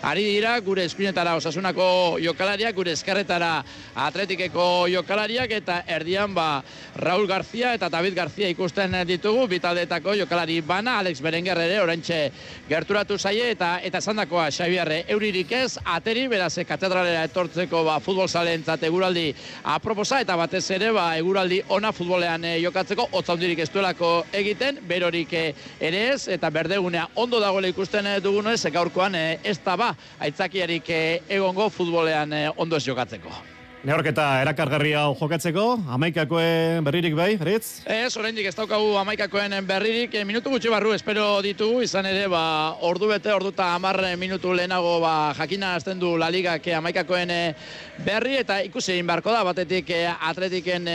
Speaker 44: ari dira, gure eskuinetara osasunako jokalariak, gure eskerretara atletikeko jokalariak eta erdian ba Raul García eta David García ikusten ditugu, bitaldetako jokalari bana, Alex Berenguer ere, oraintxe gerturatu zaie eta eta esandakoa Xabiarre euririk ez, ateri, beraz, katedralera etortzeko ba, futbol zalentzat eguraldi aproposa, eta batez ere, ba, eguraldi ona futbolean e, jokatzeko, otzaundirik ez duelako egiten, berorik ere ez, eta berdegunea ondo dagoela ikusten dugunez, gaurkoan ez da ba, aitzakiarik egongo futbolean ondo ez jokatzeko.
Speaker 9: Neorketa erakargarria jokatzeko, amaikakoen berririk bai, Fritz?
Speaker 44: Ez, oraindik ez daukagu amaikakoen berririk, eh, minutu gutxi barru espero ditugu, izan ere, ba, ordu bete, ordu eta amar minutu lehenago, ba, jakina azten du La Liga, ke amaikakoen eh, berri, eta ikusi egin beharko da, batetik eh, atletiken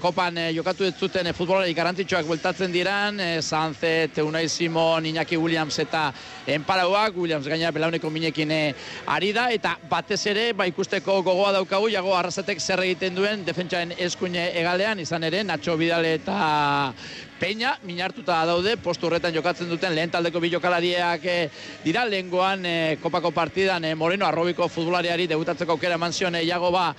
Speaker 44: kopan jokatu ez zuten futbolari garantitxoak bueltatzen diran, e, Sanzet, Unai Simon, Iñaki Williams eta Enparauak, Williams gaina belauneko minekin ari da, eta batez ere, ba, ikusteko gogoa daukagu, jago arrazetek zer egiten duen defentsaren eskuine egalean, izan ere, Nacho Vidal eta Peña, minartuta daude, postu horretan jokatzen duten lehen taldeko bilokalariak e, dira, lehengoan e, kopako partidan e, Moreno arrobiko futbolariari debutatzeko aukera eman zion e, jago ba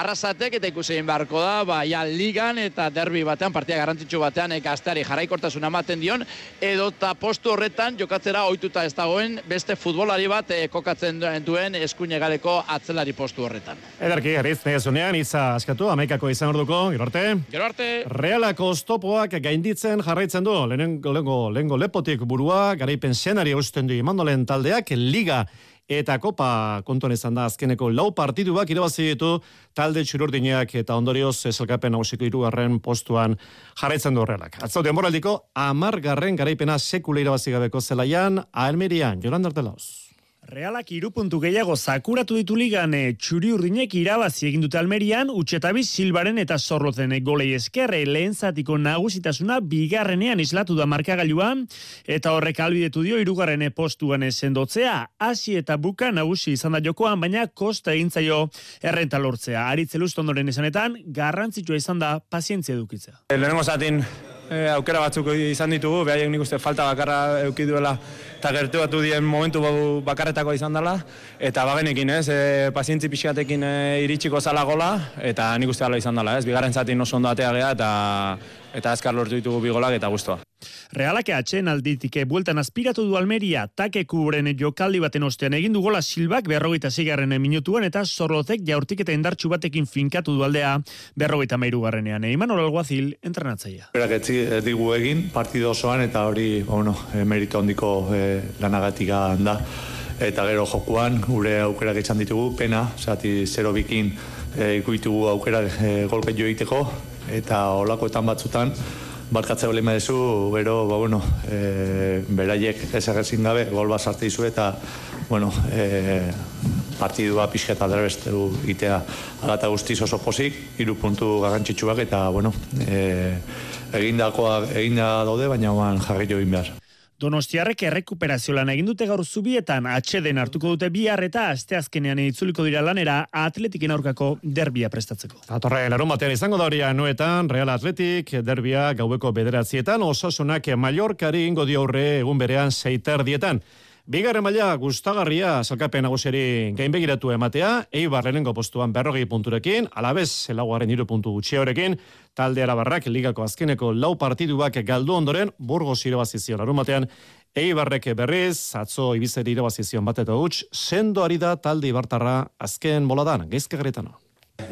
Speaker 44: arrasatek eta ikusi beharko da, ba, ja, ligan eta derbi batean, partia garrantzitsu batean e, gazteari jarraikortasun ematen dion, edota postu horretan jokatzera ohituta ez dagoen beste futbolari bat e, kokatzen duen eskuine galeko atzelari postu horretan.
Speaker 9: Ederki, ariz, negezunean, iza askatu, amaikako izan orduko, gero arte.
Speaker 44: Gero arte.
Speaker 9: Realako stopoak gainditzen jarraitzen du, lehenengo, lehenengo, lepotik burua, garaipen senari eusten du imandolen taldeak, liga eta kopa kontuan izan da azkeneko lau partiduak irabazi ditu talde txururdineak eta ondorioz esalkapen nagusiko hirugarren postuan jarraitzen du horrelak. Atzau denboraldiko amargarren garaipena sekule irabazi gabeko zelaian, Almerian, Joran Dartelauz.
Speaker 45: Realak irupuntu gehiago zakuratu ditu ligan e, txuri urdinek irabazi egin dute Almerian, utxetabiz silbaren eta zorrotzen golei eskerre lehen zatiko nagusitasuna bigarrenean islatu da markagailua, eta horrek albidetu dio irugarren postuan esendotzea, hasi eta buka nagusi izan da jokoan, baina kosta egintzaio errenta lortzea. Aritze ondoren esanetan, garrantzitsua izan da pazientzia edukitzea.
Speaker 46: Lehenengo zatin e, aukera batzuk izan ditugu, behaiek nik uste falta bakarra eukiduela eta gertu batu dien momentu bakarretako izan dela, eta bagenekin ez, e, pazientzi pixkatekin e, iritsiko zala gola, eta nik uste izan dela ez, bigarren zatin oso ondo atea geha, eta, eta azkar lortu ditugu bigolak eta guztua.
Speaker 45: Realake atxen alditike bueltan aspiratu du Almeria, take kubren jokaldi baten ostean egin du gola silbak berrogeita zigarren minutuan eta zorrotek jaurtik eta indartxu batekin finkatu du aldea berrogeita meiru garrenean. Eiman alguazil, entrenatzaia.
Speaker 47: Berak etzi digu egin, partido osoan eta hori, bueno, e, merito handiko e, lanagatika da. Eta gero jokuan, gure aukerak izan ditugu, pena, zati zero bikin e, ikuitugu aukera e, golpe joiteko, eta olakoetan batzutan, barkatze hori medezu, bero, ba, bueno, e, beraiek ez egezin gabe, gol bat sarte izu eta, bueno, e, partidua pixketa derbesteru itea alata guztiz oso pozik, iru puntu garrantzitsuak eta, bueno, e, egindakoa eginda daude, baina jarri jo behar.
Speaker 45: Donostiarrek errekuperazio lan egin dute gaur zubietan atxeden hartuko dute bihar eta asteazkenean itzuliko dira lanera atletikin aurkako derbia prestatzeko.
Speaker 9: Atorre, larun batean izango da hori anuetan, Real Atletik, derbia gaueko bederatzietan, osasunak Mallorcari ingo di aurre egun berean seiter dietan. Bigarren maila gustagarria salkapen naguseri gain begiratu ematea, Eibar lehenengo postuan berrogei punturekin, alabez elaguaren iru puntu gutxi talde arabarrak ligako azkeneko lau partiduak galdu ondoren, burgos irabazizion larun batean, Eibarrek berriz, atzo ibizeri irabazizion bat eta huts, sendo ari da talde ibartarra azken boladan, geizke garetano.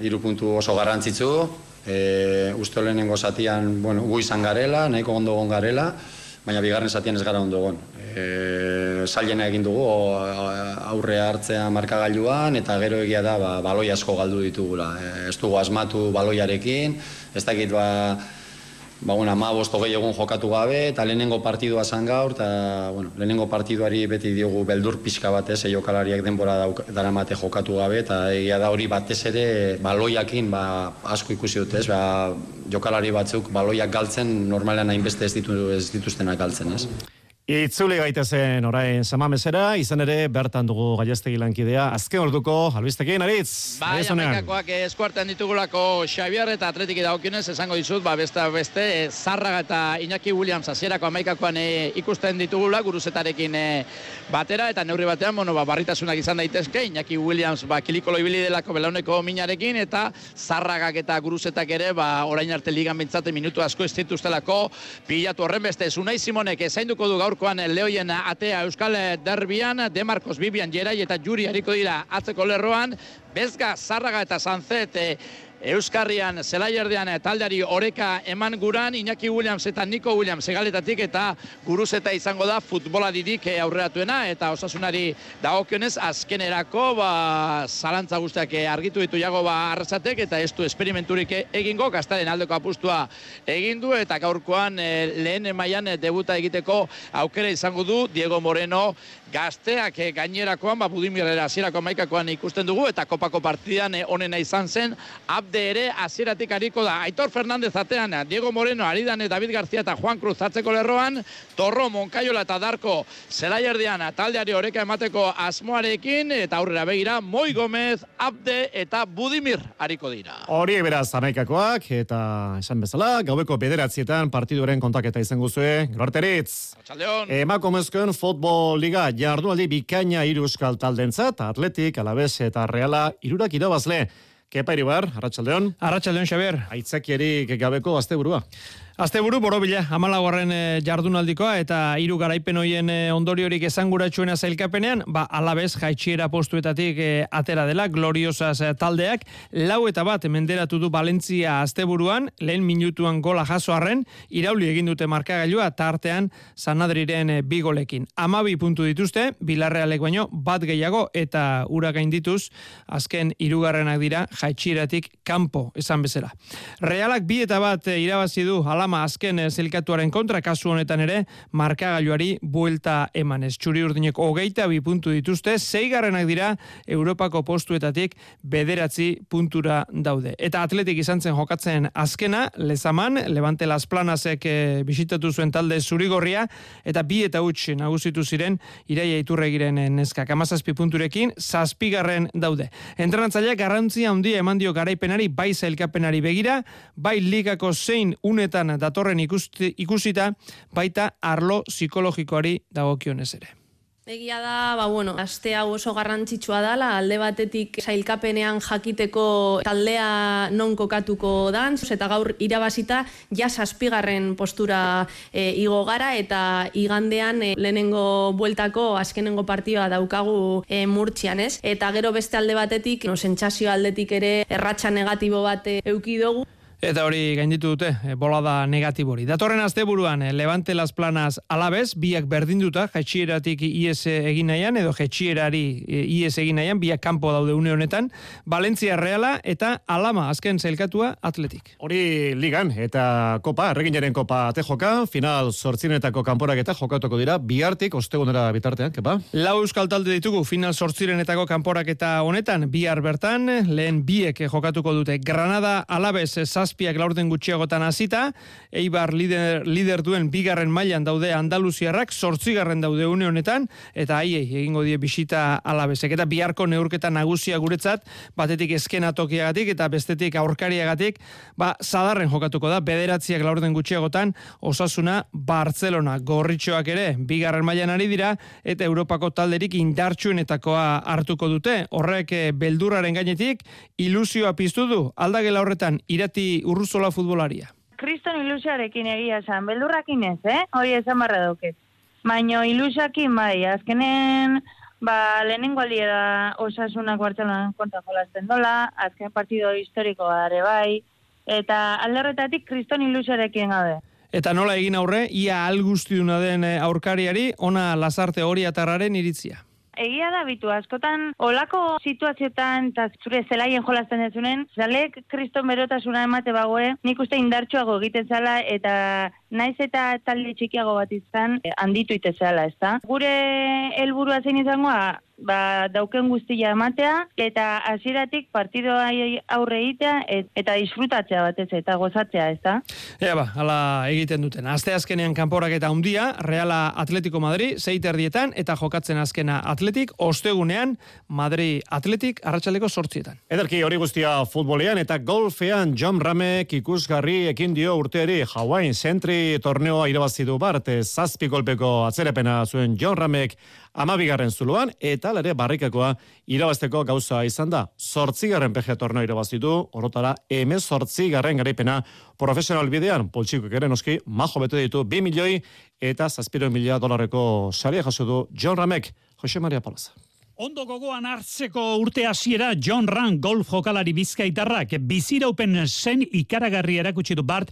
Speaker 48: Iru puntu oso garrantzitzu, e, uste lehenengo zatian, bueno, gu izan garela, nahiko ondo garela, baina bigarren zatian ez gara ondo e, zailena egin dugu aurre hartzea markagailuan eta gero egia da ba, baloi asko galdu ditugula. E, ez dugu asmatu baloiarekin, ez dakit ba, ba bueno, ama bosto egun jokatu gabe, eta lehenengo partidua zan gaur, eta bueno, lehenengo partiduari beti diogu beldur pixka batez, e, jokalariak denbora daramate jokatu gabe, eta egia da hori batez ere baloiakin ba, asko ikusi dute, ez, ba, jokalari batzuk baloiak galtzen, normalean hainbeste ez, ditu, ez dituztenak galtzen, ez.
Speaker 9: Itzuli gaitezen orain samamesera, izan ere bertan dugu gaiestegi lankidea, azken orduko, albistekin, aritz?
Speaker 44: Bai, amekakoak eskuartean ditugulako Xavier eta atletiki daukionez, esango dizut, ba, beste, beste, Zarraga eta Iñaki Williams azierako amaikakoan e, ikusten ditugula, guruzetarekin e, batera, eta neurri batean, bueno, ba, barritasunak izan daitezke, Iñaki Williams, ba, kilikolo ibili delako belauneko minarekin, eta Zarragak eta guruzetak ere, ba, orain arte ligan bintzate minutu asko ez dituztelako, pilatu horren beste, Zunai Simonek, ezainduko du gaur gaurkoan lehoien atea Euskal Derbian, Demarcos Bibian Jerai eta Juri hariko dira atzeko lerroan, Bezga, Zarraga eta Sanzet Euskarrian zelaierdean taldeari oreka eman guran, Iñaki Williams eta Nico Williams egaletatik eta guruzeta izango da futbola didik aurreratuena eta osasunari dagokionez azkenerako ba, zalantza guztiak argitu ditu jago ba arrasatek eta ez du esperimenturik egingo, gaztaren aldeko apustua egin du eta gaurkoan lehen mailan debuta egiteko aukera izango du Diego Moreno gazteak e, gainerakoan, ba, budimirera zirako maikakoan ikusten dugu eta kopako partidan e, onena izan zen, abde ere hasieratik hariko da. Aitor Fernandez atean, Diego Moreno, Aridane, David García eta Juan Cruz atzeko lerroan, Torro, Moncayola eta Darko zelaierdian taldeari horeka emateko asmoarekin, eta aurrera begira, Moi Gomez, Abde eta Budimir hariko dira.
Speaker 9: Hori beraz amaikakoak, eta esan bezala, gaubeko bederatzietan partiduren kontaketa izango zuen, Gorteritz. Emako mezkoen futbol liga jardunaldi bikaina hiru euskal taldentzat, atletik, alabez eta reala irurak irabazle. Kepa Iribar, Arratxaldeon.
Speaker 49: Arratxaldeon, Xaber.
Speaker 9: Aitzakierik gabeko azte burua.
Speaker 49: Azte buru, borobila, amalagoaren e, jardunaldikoa eta hiru garaipen hoien e, ondoriorik esanguratsuena zailkapenean, ba, alabez, jaitxiera postuetatik e, atera dela, gloriosas taldeak, lau eta bat menderatu du Valentzia asteburuan, lehen minutuan gola jaso arren, irauli egin dute markagailua, tartean Sanadriren e, bigolekin. Amabi puntu dituzte, bilarrealek baino, bat gehiago, eta ura gain dituz, azken irugarrenak dira, jaitxieratik kanpo, esan bezala. Realak bi eta bat irabazi du, ala Alama azken zelkatuaren kontra kasu honetan ere markagailuari buelta emanez. Txuri urdinek hogeita bi puntu dituzte, zeigarrenak dira Europako postuetatik bederatzi puntura daude. Eta atletik izan zen jokatzen azkena, lezaman, Levante Las Planasek e, bisitatu zuen talde zurigorria, eta bi eta huts nagusitu ziren iraia iturregiren neskak. Amazazpi punturekin, zazpigarren daude. Entrenatzaileak garrantzia handia eman dio garaipenari, bai zailkapenari begira, bai ligako zein unetan datorren ikusti, ikusita baita arlo psikologikoari dagokionez ere.
Speaker 50: Egia da, ba, bueno, aste hau oso garrantzitsua dala, alde batetik sailkapenean jakiteko taldea non kokatuko dan, eta gaur irabazita ja saspigarren postura e, igo gara, eta igandean e, lehenengo bueltako azkenengo partioa daukagu e, murtxian, ez? Eta gero beste alde batetik, no, sentsazio aldetik ere erratxa negatibo bat eukidogu.
Speaker 49: Eta hori gainditu dute, e, bolada negatibori. Datorren asteburuan e, Levante Las Planas alabez, biak berdinduta, jetxieratik IES egin nahian, edo jetxierari e, IES egin nahian, biak kanpo daude une honetan, Valentzia Reala eta Alama azken zelkatua atletik.
Speaker 9: Hori ligan, eta kopa, erreginaren kopa tejoka, final sortzinetako kanporak eta jokatuko dira, bihartik ostegunera bitartean, kepa?
Speaker 49: Lau euskal talde ditugu, final sortzirenetako kanporak eta honetan, bihar bertan, lehen biek jokatuko dute. Granada alabez, zazpiak laurden gutxiagotan hasita, Eibar lider, lider duen bigarren mailan daude Andaluziarrak, sortzigarren daude une honetan, eta haiei egingo die bisita alabezek. Eta biharko neurketa nagusia guretzat, batetik eskena tokiagatik eta bestetik aurkariagatik, ba, zadarren jokatuko da, bederatziak laurden gutxiagotan, osasuna Barcelona, gorritxoak ere, bigarren mailan ari dira, eta Europako talderik indartsuenetakoa hartuko dute. Horrek eh, beldurraren gainetik, ilusioa piztu du, aldagela horretan irati urruzola futbolaria.
Speaker 51: Kriston ilusiarekin egia esan, beldurrakin ez, eh? Hori esan barra dauket. Baina ilusiakin bai, azkenen, ba, lehenengo aldi da osasunak bartzelan konta jolazten dola, azken partido historiko ere bai, eta alderretatik kriston ilusiarekin gabe.
Speaker 49: Eta nola egin aurre, ia algustiuna den eh, aurkariari, ona lazarte hori atarraren iritzia
Speaker 51: egia da bitu askotan olako situazioetan eta zure zelaien jolasten dezunen, zalek kriston berotasuna emate bagoe, nik uste indartsuago egiten zala eta naiz eta talde txikiago bat izan handitu ite zala, ez da? Gure helburua zein izangoa, ba, dauken guztia ematea, eta hasieratik partidoa aurre egitea, eta disfrutatzea batez, eta gozatzea, ez da?
Speaker 49: Ea ba, ala egiten duten. Aste azkenean kanporak eta undia, Reala Atletico Madrid, zeiter dietan, eta jokatzen azkena Atletik, ostegunean, Madrid Atletik, arratsaleko sortzietan.
Speaker 9: Ederki hori guztia futbolean, eta golfean John Ramek ikusgarri ekin dio urteari Hawaii Sentry torneoa irabazidu bart, zazpi golpeko atzerepena zuen John Ramek amabigarren zuluan, eta eta ere barrikakoa irabazteko gauza izan da. Zortzigarren PG torneo irabazitu, orotara emez zortzigarren garaipena profesional bidean, poltsiko ere noski, majo bete ditu 2 milioi eta zazpiro mila dolarreko saria jaso du John Ramek, Jose Maria Palaza.
Speaker 52: Ondo gogoan hartzeko urte hasiera John Run golf jokalari bizkaitarrak biziraupen zen ikaragarri erakutsi du Bart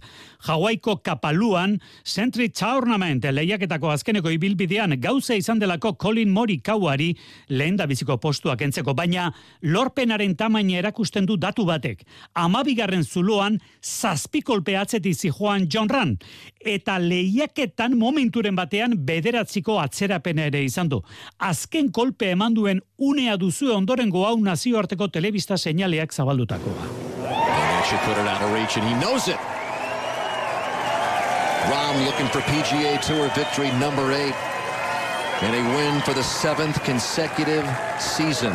Speaker 52: Hawaiiko kapaluan Century Tournament lehiaketako azkeneko ibilbidean gauza izan delako Colin Morikauari lehen da biziko postuak entzeko, baina lorpenaren tamaina erakusten du datu batek. Amabigarren zuloan zazpikolpe atzeti zijoan John Run eta lehiaketan momenturen batean bederatziko atzerapena ere izan du. Azken kolpe eman duen unea duzu ondorengo hau nazioarteko telebista seinaleak zabaldutakoa.
Speaker 53: Rom looking for PGA Tour victory number eight. And a win for the seventh consecutive season.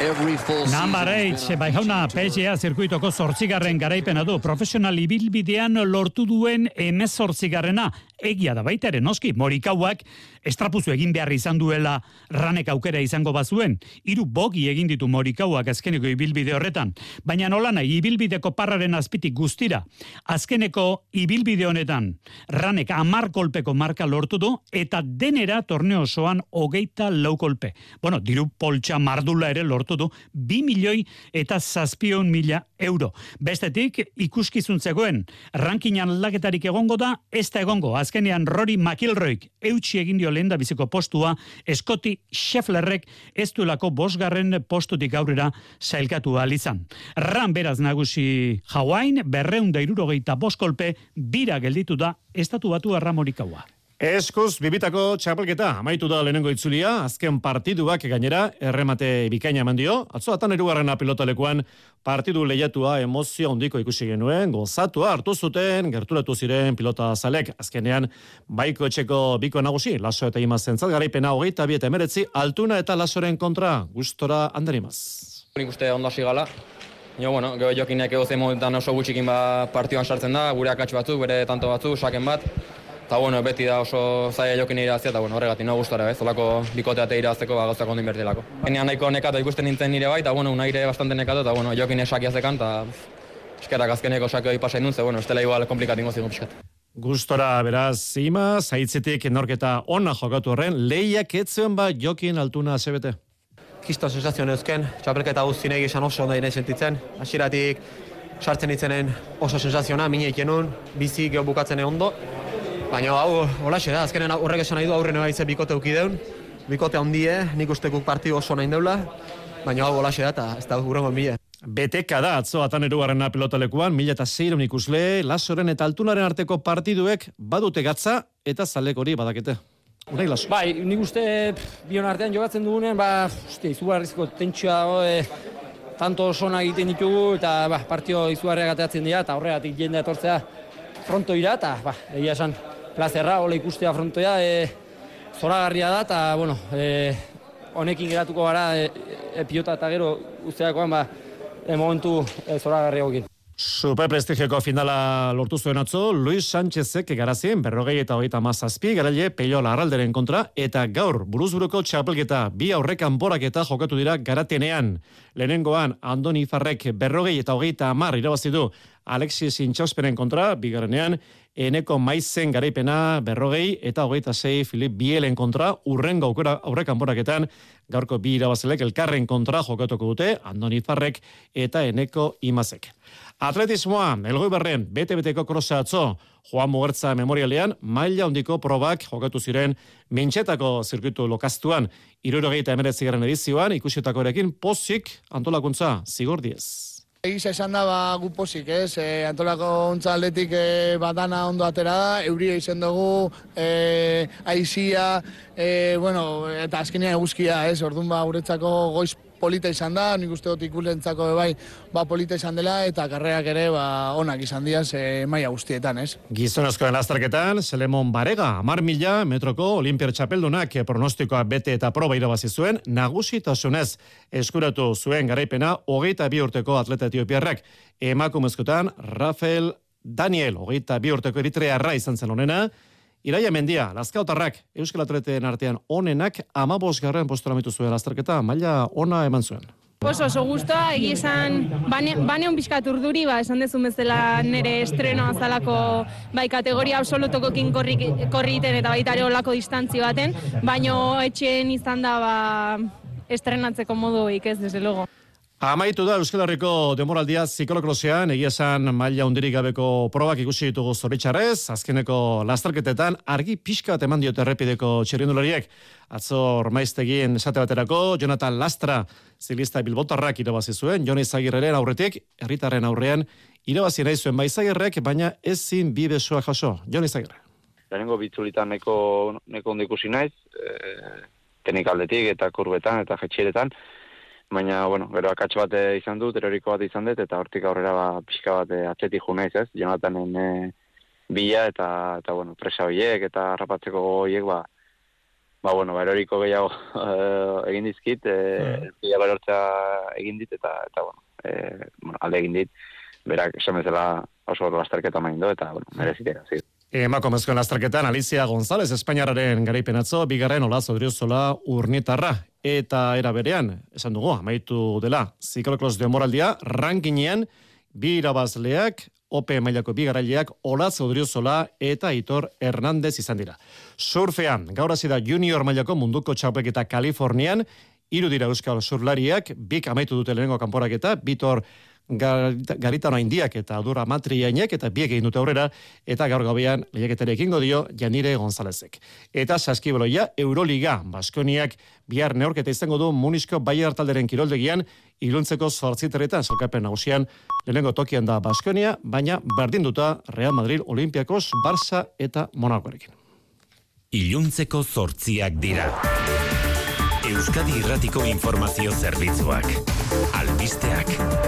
Speaker 53: Every full
Speaker 52: Number 8, bai jauna PGA zirkuitoko zortzigarren garaipena du. Profesional ibilbidean lortu duen emezortzigarrena. Egia da baita ere, noski, morikauak estrapuzu egin behar izan duela ranek aukera izango bazuen. Hiru bogi egin ditu morikauak azkeneko ibilbide horretan. Baina nola nahi, ibilbideko parraren azpitik guztira. Azkeneko ibilbide honetan, ranek amar kolpeko marka lortu du, eta denera torneo osoan hogeita lau kolpe. Bueno, diru poltsa mardula ere lortu du, bi milioi eta zazpion mila euro. Bestetik, ikuskizun zegoen, rankinan aldaketarik egongo da, ez da egongo. Azkenean Rory McIlroyk eutxi egin dio lehen biziko postua, Scotty Schefflerrek ez duelako bosgarren postutik aurrera zailkatu izan. Ran beraz nagusi Hawain, berreunda irurogeita boskolpe, bira gelditu da, estatu batu arramorikaua.
Speaker 9: Eskuz, bibitako txapelketa, amaitu da lehenengo itzulia, azken partiduak gainera, erremate bikaina eman dio, atzo atan erugarrena pilotalekuan, partidu lehiatua emozio ondiko ikusi genuen, gozatua hartu zuten, gerturatu ziren pilota zalek, azkenean, baiko etxeko biko nagusi, laso eta imazen zat, garaipena hogeita bieta emeretzi, altuna eta lasoren kontra, gustora handarimaz.
Speaker 54: Nik uste ondo hasi gala, Jo, bueno, geho jokinek egozen momentan oso gutxikin ba partioan sartzen da, gure akatx batzuk, bere tanto batzuk, saken bat, Eta bueno, beti da oso zaila jokin irazia, eta bueno, horregatik no gustora, ez, olako bikoteate irazteko ba, gauzak ondo inbertilako. Enean nahiko nekatu ikusten nintzen nire bai, eta bueno, unaire bastante nekatu, eta bueno, jokin esakia zekan, eta eskerak azkeneko sakio ipasa indun, ze bueno, estela igual komplikat ingo zigun pixkat.
Speaker 9: Gustora, beraz, ima, zaitzetik norketa ona jokatu horren, lehiak etzuen ba jokin altuna zebete.
Speaker 54: Kisto sensazio neuzken, txapelketa guzti nahi esan oso nahi sentitzen. Hasieratik sartzen ditzenen oso sensaziona, mine ikenun, bizi geho bukatzen ondo, Baina hau, hola da, azkenen horrek esan nahi du aurren eba izan bikote ukideun. Bikote handie, nik uste guk partio oso nahi deula. Baina hau, hola da, eta ez da gurrengo mila.
Speaker 9: Beteka da, atzo atan erugarrena pilotalekuan, mila eta zeiron ikusle, lasoren eta altunaren arteko partiduek badute gatza eta zalek hori badakete. Unai laso.
Speaker 55: Bai, nik uste bion artean jogatzen dugunen, ba, uste, izugarrizko tentsioa e, tanto sona egiten ditugu, eta ba, partio izugarriak ateatzen dira, eta horregatik jende etortzea fronto ira, eta ba, egia esan, plazerra, hola ikustea frontoia, e, zoragarria da, eta, bueno, e, honekin geratuko gara, e, e, pilota eta gero usteakoan, ba, e, momentu e, zoragarria hokin.
Speaker 9: Super prestigioko finala lortu zuen atzo, Luis Sánchezek garazien berrogei eta hogeita mazazpi, garaile peio larralderen kontra, eta gaur buruzburuko txapelketa bi aurrekan borak eta jokatu dira garatenean. Lehenengoan, Andoni Farrek berrogei eta hogeita amar irabazidu Alexis Intxauspenen kontra, bigarrenean, eneko maizen garaipena berrogei eta hogeita zei Filip Bielen kontra, urrengo aukera aurrekan boraketan, gaurko bi irabazelek elkarren kontra jokatuko dute, Andoni Farrek eta eneko imazek. Atletismoa, elgoi barren, bete-beteko krosa atzo, Juan Mugertza memorialean, maila hondiko probak jokatu ziren mintxetako zirkuitu lokaztuan, irurogeita emeretzigaren edizioan, ikusietako erekin, pozik antolakuntza, zigor
Speaker 56: Egiza esan da, ba, gu pozik, ez? E, antolako ontza aldetik e, badana ondo atera da, euria izen dugu, e, aizia, e, bueno, eta azkenean eguzkia, ez? Orduan ba, guretzako goiz polita izan da, nik uste dut ikulentzako bai, ba polita izan dela, eta karreak ere ba, onak izan diaz e, maia guztietan, ez?
Speaker 9: Gizonozkoen azterketan, Selemon Barega, Amar Mila, metroko Olimpiar Txapeldunak pronostikoa bete eta proba irabazi zuen, nagusitasunez eskuratu zuen garaipena, hogeita bi urteko atleta etiopiarrak, emakumezkotan, Rafael Daniel, hogeita bi urteko eritrearra izan zen honena, Iraia Mendia, Lazkautarrak, Euskal Atleten artean onenak amabos garren postura mitu zuen lasterketa, maila ona eman zuen.
Speaker 48: Oso, oso guztua, egi esan, bane, bane hon pixkat urduri, ba, esan dezun bezala nere estrenoa zalako, bai, kategoria absolutoko kin korri, korri iten eta baita ere olako distantzi baten, baino etxeen izan da, ba, estrenatzeko modu ez, desde logo.
Speaker 9: Amaitu da Euskal Herriko demoraldia psikologlosean, egia esan maila undirik gabeko probak ikusi ditugu zoritxarrez, azkeneko lastarketetan argi pixka bat eman diote errepideko txerrindulariek. Atzor maiztegien esate baterako, Jonathan Lastra, zilista bilbotarrak irabazi zuen, Joni Zagirreren aurretik, herritarren aurrean, irabazi nahi zuen baizagirrek, baina ezin bi besua jaso. Joni Zagirre.
Speaker 12: Lehenengo bitzulitan neko, neko ondikusi naiz, e, teknikaldetik eta kurbetan eta jetxiretan, baina, bueno, gero akatx bat eh, izan dut, teroriko bat izan dut, eta hortik aurrera ba, pixka bat eh, atzetik ju naiz, ez? Jonathanen e, bila eta, eta, bueno, presa horiek eta rapatzeko horiek, ba, ba, bueno, ba, eroriko gehiago egin dizkit, e, mm. egin dit, eta, eta bueno, e, bueno, alde egin dit, berak esan bezala oso lasterketa main do, eta, bueno, merezitera, zi.
Speaker 9: Emako mezkoen lasterketan, Alicia González, Espainiararen garaipenatzo, bigarren olazo driozola urnitarra eta era berean, esan dugu, amaitu dela, zikoloklos de moraldia, rankinean, bi irabazleak, OPE mailako bi garaileak, Olaz Odriozola eta Itor Hernandez izan dira. Surfean, gaur da junior mailako munduko txaupek eta Kalifornian, irudira euskal surlariak, bik amaitu dute lehenengo kanporak eta, Bitor garitano indiak eta adura matriainek eta biek egin dute aurrera eta gaur gabean lehiaketare ekingo dio Janire Gonzalezek. Eta saskiboloia Euroliga Baskoniak bihar neorketa izango du Munisko Bayer talderen kiroldegian iluntzeko zortziteretan sokapen nagusian lehenengo tokian da Baskonia, baina berdin duta Real Madrid Olimpiakos, Barça eta Monakorekin.
Speaker 57: Iluntzeko zortziak dira. Euskadi Irratiko Informazio Zerbitzuak. Albisteak.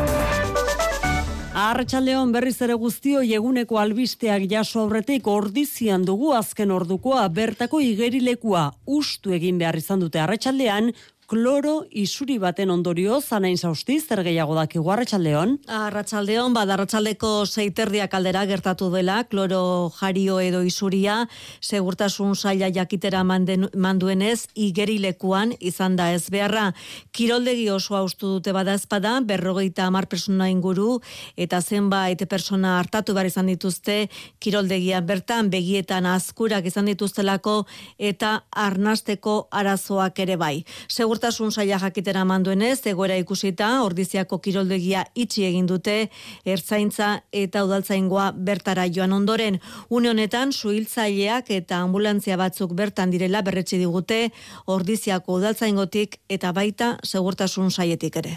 Speaker 1: Arratxaldeon berriz ere guztio eguneko albisteak jaso aurretik ordizian dugu azken ordukoa bertako igerilekua ustu egin behar izan dute arratsaldean kloro isuri baten ondorio zanain zausti, zer gehiago daki guarratxaldeon?
Speaker 4: Arratxaldeon, badarratxaldeko zeiterdia kaldera gertatu dela, kloro jario edo isuria, segurtasun saia jakitera manden, manduenez, igerilekuan izan da ez beharra. Kiroldegi oso haustu dute bada ezpada, berrogeita amar persona inguru, eta zenbait persona hartatu behar izan dituzte, kiroldegian bertan, begietan azkurak izan dituztelako, eta arnasteko arazoak ere bai. Segur segurtasun saia jakitera manduenez, egoera ikusita, ordiziako kiroldegia itxi egin dute, ertzaintza eta udaltzaingoa bertara joan ondoren. Une honetan, suhiltzaileak eta ambulantzia batzuk bertan direla berretsi digute, ordiziako udaltzaingotik eta baita segurtasun saietik ere.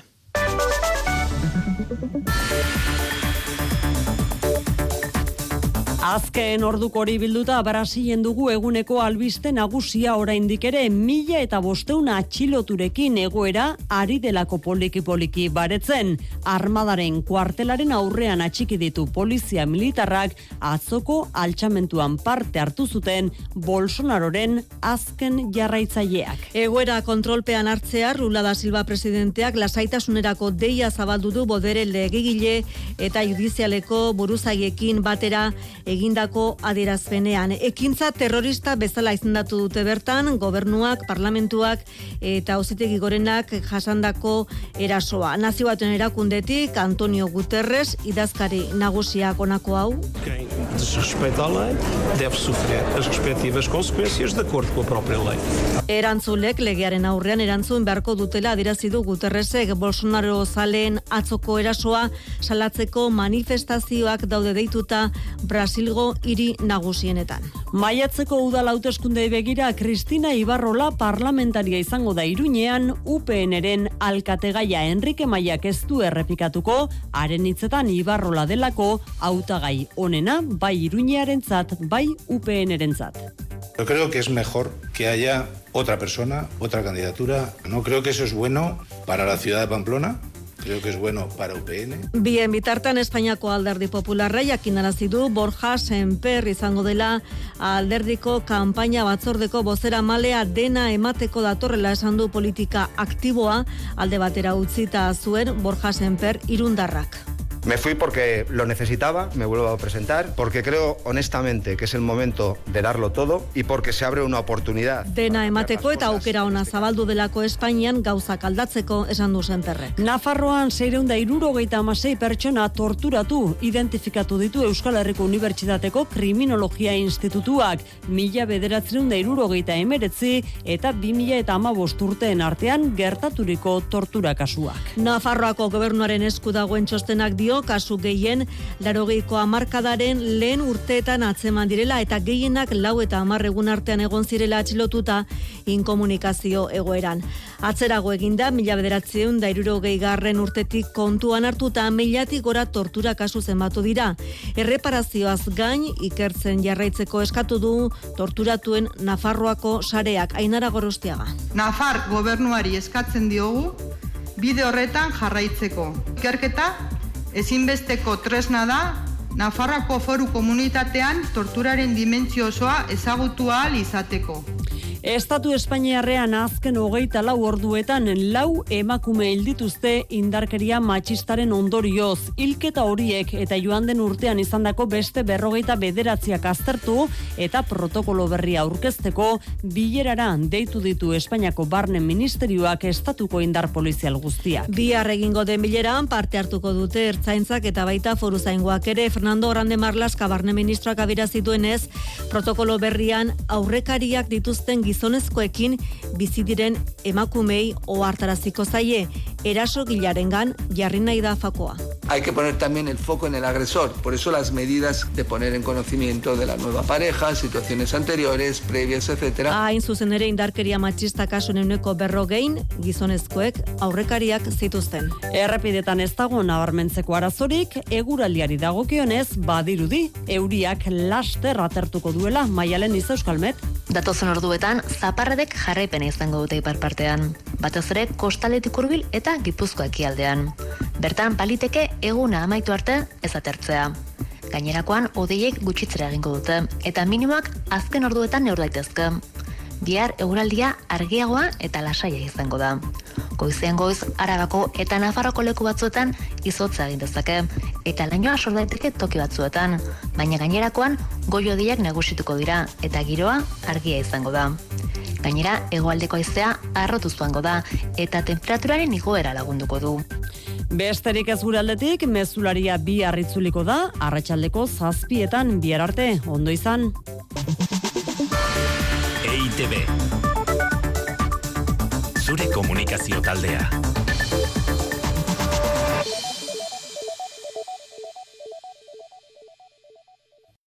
Speaker 1: Azken orduko hori bilduta Brasilen dugu eguneko albiste nagusia oraindik ere mila eta bosteuna atxiloturekin egoera ari delako poliki poliki baretzen. Armadaren kuartelaren aurrean atxiki ditu polizia militarrak atzoko altxamentuan parte hartu zuten Bolsonaroren azken jarraitzaileak.
Speaker 4: Egoera kontrolpean hartzea Rula da Silva presidenteak lasaitasunerako deia zabaldu du bodere legigile eta judizialeko buruzaiekin batera egindako adierazpenean. Ekintza terrorista bezala izendatu dute bertan, gobernuak, parlamentuak eta auzitegi gorenak jasandako erasoa. Nazio batuen erakundetik, Antonio Guterres, idazkari nagusiak onako hau.
Speaker 56: Desrespeita a lei, debe sufrir as respectivas consequências de acordo com a própria lei.
Speaker 4: Erantzulek legearen aurrean erantzun beharko dutela adierazi du Guterresek Bolsonaro zalen atzoko erasoa salatzeko manifestazioak daude deituta Brasil Bilgo hiri nagusienetan.
Speaker 1: Maiatzeko udal hauteskunde begira Kristina Ibarrola parlamentaria izango da Iruñean UPNren alkategaia Enrique Maiak ez du errepikatuko haren hitzetan Ibarrola delako hautagai onena bai Iruñearentzat bai UPNrentzat.
Speaker 5: Yo creo que es mejor que haya otra persona, otra candidatura. No creo que eso es bueno para la ciudad de Pamplona, Creo que es bueno para UPN.
Speaker 4: Bien, bitartan Espainiako alderdi popularra jakin du Borja Senper izango dela alderdiko kanpaina batzordeko bozera malea dena emateko datorrela esan du politika aktiboa alde batera utzita zuen Borja Senper irundarrak.
Speaker 6: Me fui porque lo necesitaba, me vuelvo a presentar, porque creo honestamente que es el momento de darlo todo y porque se abre una oportunidad.
Speaker 4: Dena emateko eta aukera ona zabaldu delako Espainian gauzak aldatzeko esan du senperrek.
Speaker 1: Nafarroan zeireunda irurogeita amasei pertsona torturatu identifikatu ditu Euskal Herriko Unibertsitateko Kriminologia Institutuak mila bederatzen da irurogeita emeretzi eta bi mila eta amabost urteen artean gertaturiko tortura kasuak.
Speaker 4: Nafarroako gobernuaren esku dagoen txostenak dio kasu gehien larogeiko amarkadaren lehen urteetan atzeman direla eta gehienak lau eta amarregun artean egon zirela atxilotuta inkomunikazio egoeran. Atzerago eginda, mila bederatzen da irurogei garren urtetik kontuan hartuta milatik gora tortura kasu zenbatu dira. Erreparazioaz gain ikertzen jarraitzeko eskatu du torturatuen Nafarroako sareak ainara gorostiaga.
Speaker 7: Nafar gobernuari eskatzen diogu bide horretan jarraitzeko. Ikerketa ezinbesteko tresna da Nafarroako foru komunitatean torturaren dimentsio osoa ezagutu ahal izateko.
Speaker 1: Estatu Espainiarrean azken hogeita lau orduetan lau emakume hildituzte indarkeria matxistaren ondorioz. Hilketa horiek eta joan den urtean izandako beste berrogeita bederatziak aztertu eta protokolo berria aurkezteko bilerara deitu ditu Espainiako barnen ministerioak estatuko indar polizial guztiak.
Speaker 4: Bihar egingo den bileran parte hartuko dute ertzaintzak eta baita foru zaingoak ere Fernando Orande Marlaska barne ministroak abirazituenez protokolo berrian aurrekariak dituzten gizonezkoekin bizi diren emakumei ohartaraziko zaie eraso gilarengan jarri nahi da fakoa.
Speaker 8: Hay que poner también el foco en el agresor, por eso las medidas de poner en conocimiento de la nueva pareja, situaciones anteriores, previas, etcétera.
Speaker 4: Hain zuzen ere indarkeria matxista kasu neuneko berrogein gizonezkoek aurrekariak zituzten.
Speaker 1: Errepidetan ez dago nabarmentzeko arazorik, eguraldiari dagokionez badirudi, euriak laster atertuko duela maialen iza euskalmet.
Speaker 11: Datozen orduetan, zaparredek jarraipena izango dute ipar partean. Batez ere, kostaletik hurbil eta gipuzko ekialdean. Bertan, paliteke eguna amaitu arte ez atertzea. Gainerakoan, odeiek gutxitzera egingo dute, eta minimoak azken orduetan neur daitezke. Bihar eguraldia argiagoa eta lasaia izango da. Goizean goiz, Arabako eta Nafarroko leku batzuetan izotza egin dezake, eta lainoa sor daiteke toki batzuetan, baina gainerakoan goiodiak nagusituko dira eta giroa argia izango da. Gainera, hegoaldeko haizea arrotu zuango da eta temperaturaren igoera lagunduko du.
Speaker 1: Besterik ez gure aldetik, mezularia bi arritzuliko da, arratsaldeko zazpietan bihar arte, ondo izan.
Speaker 12: EITB Zure komunikazio taldea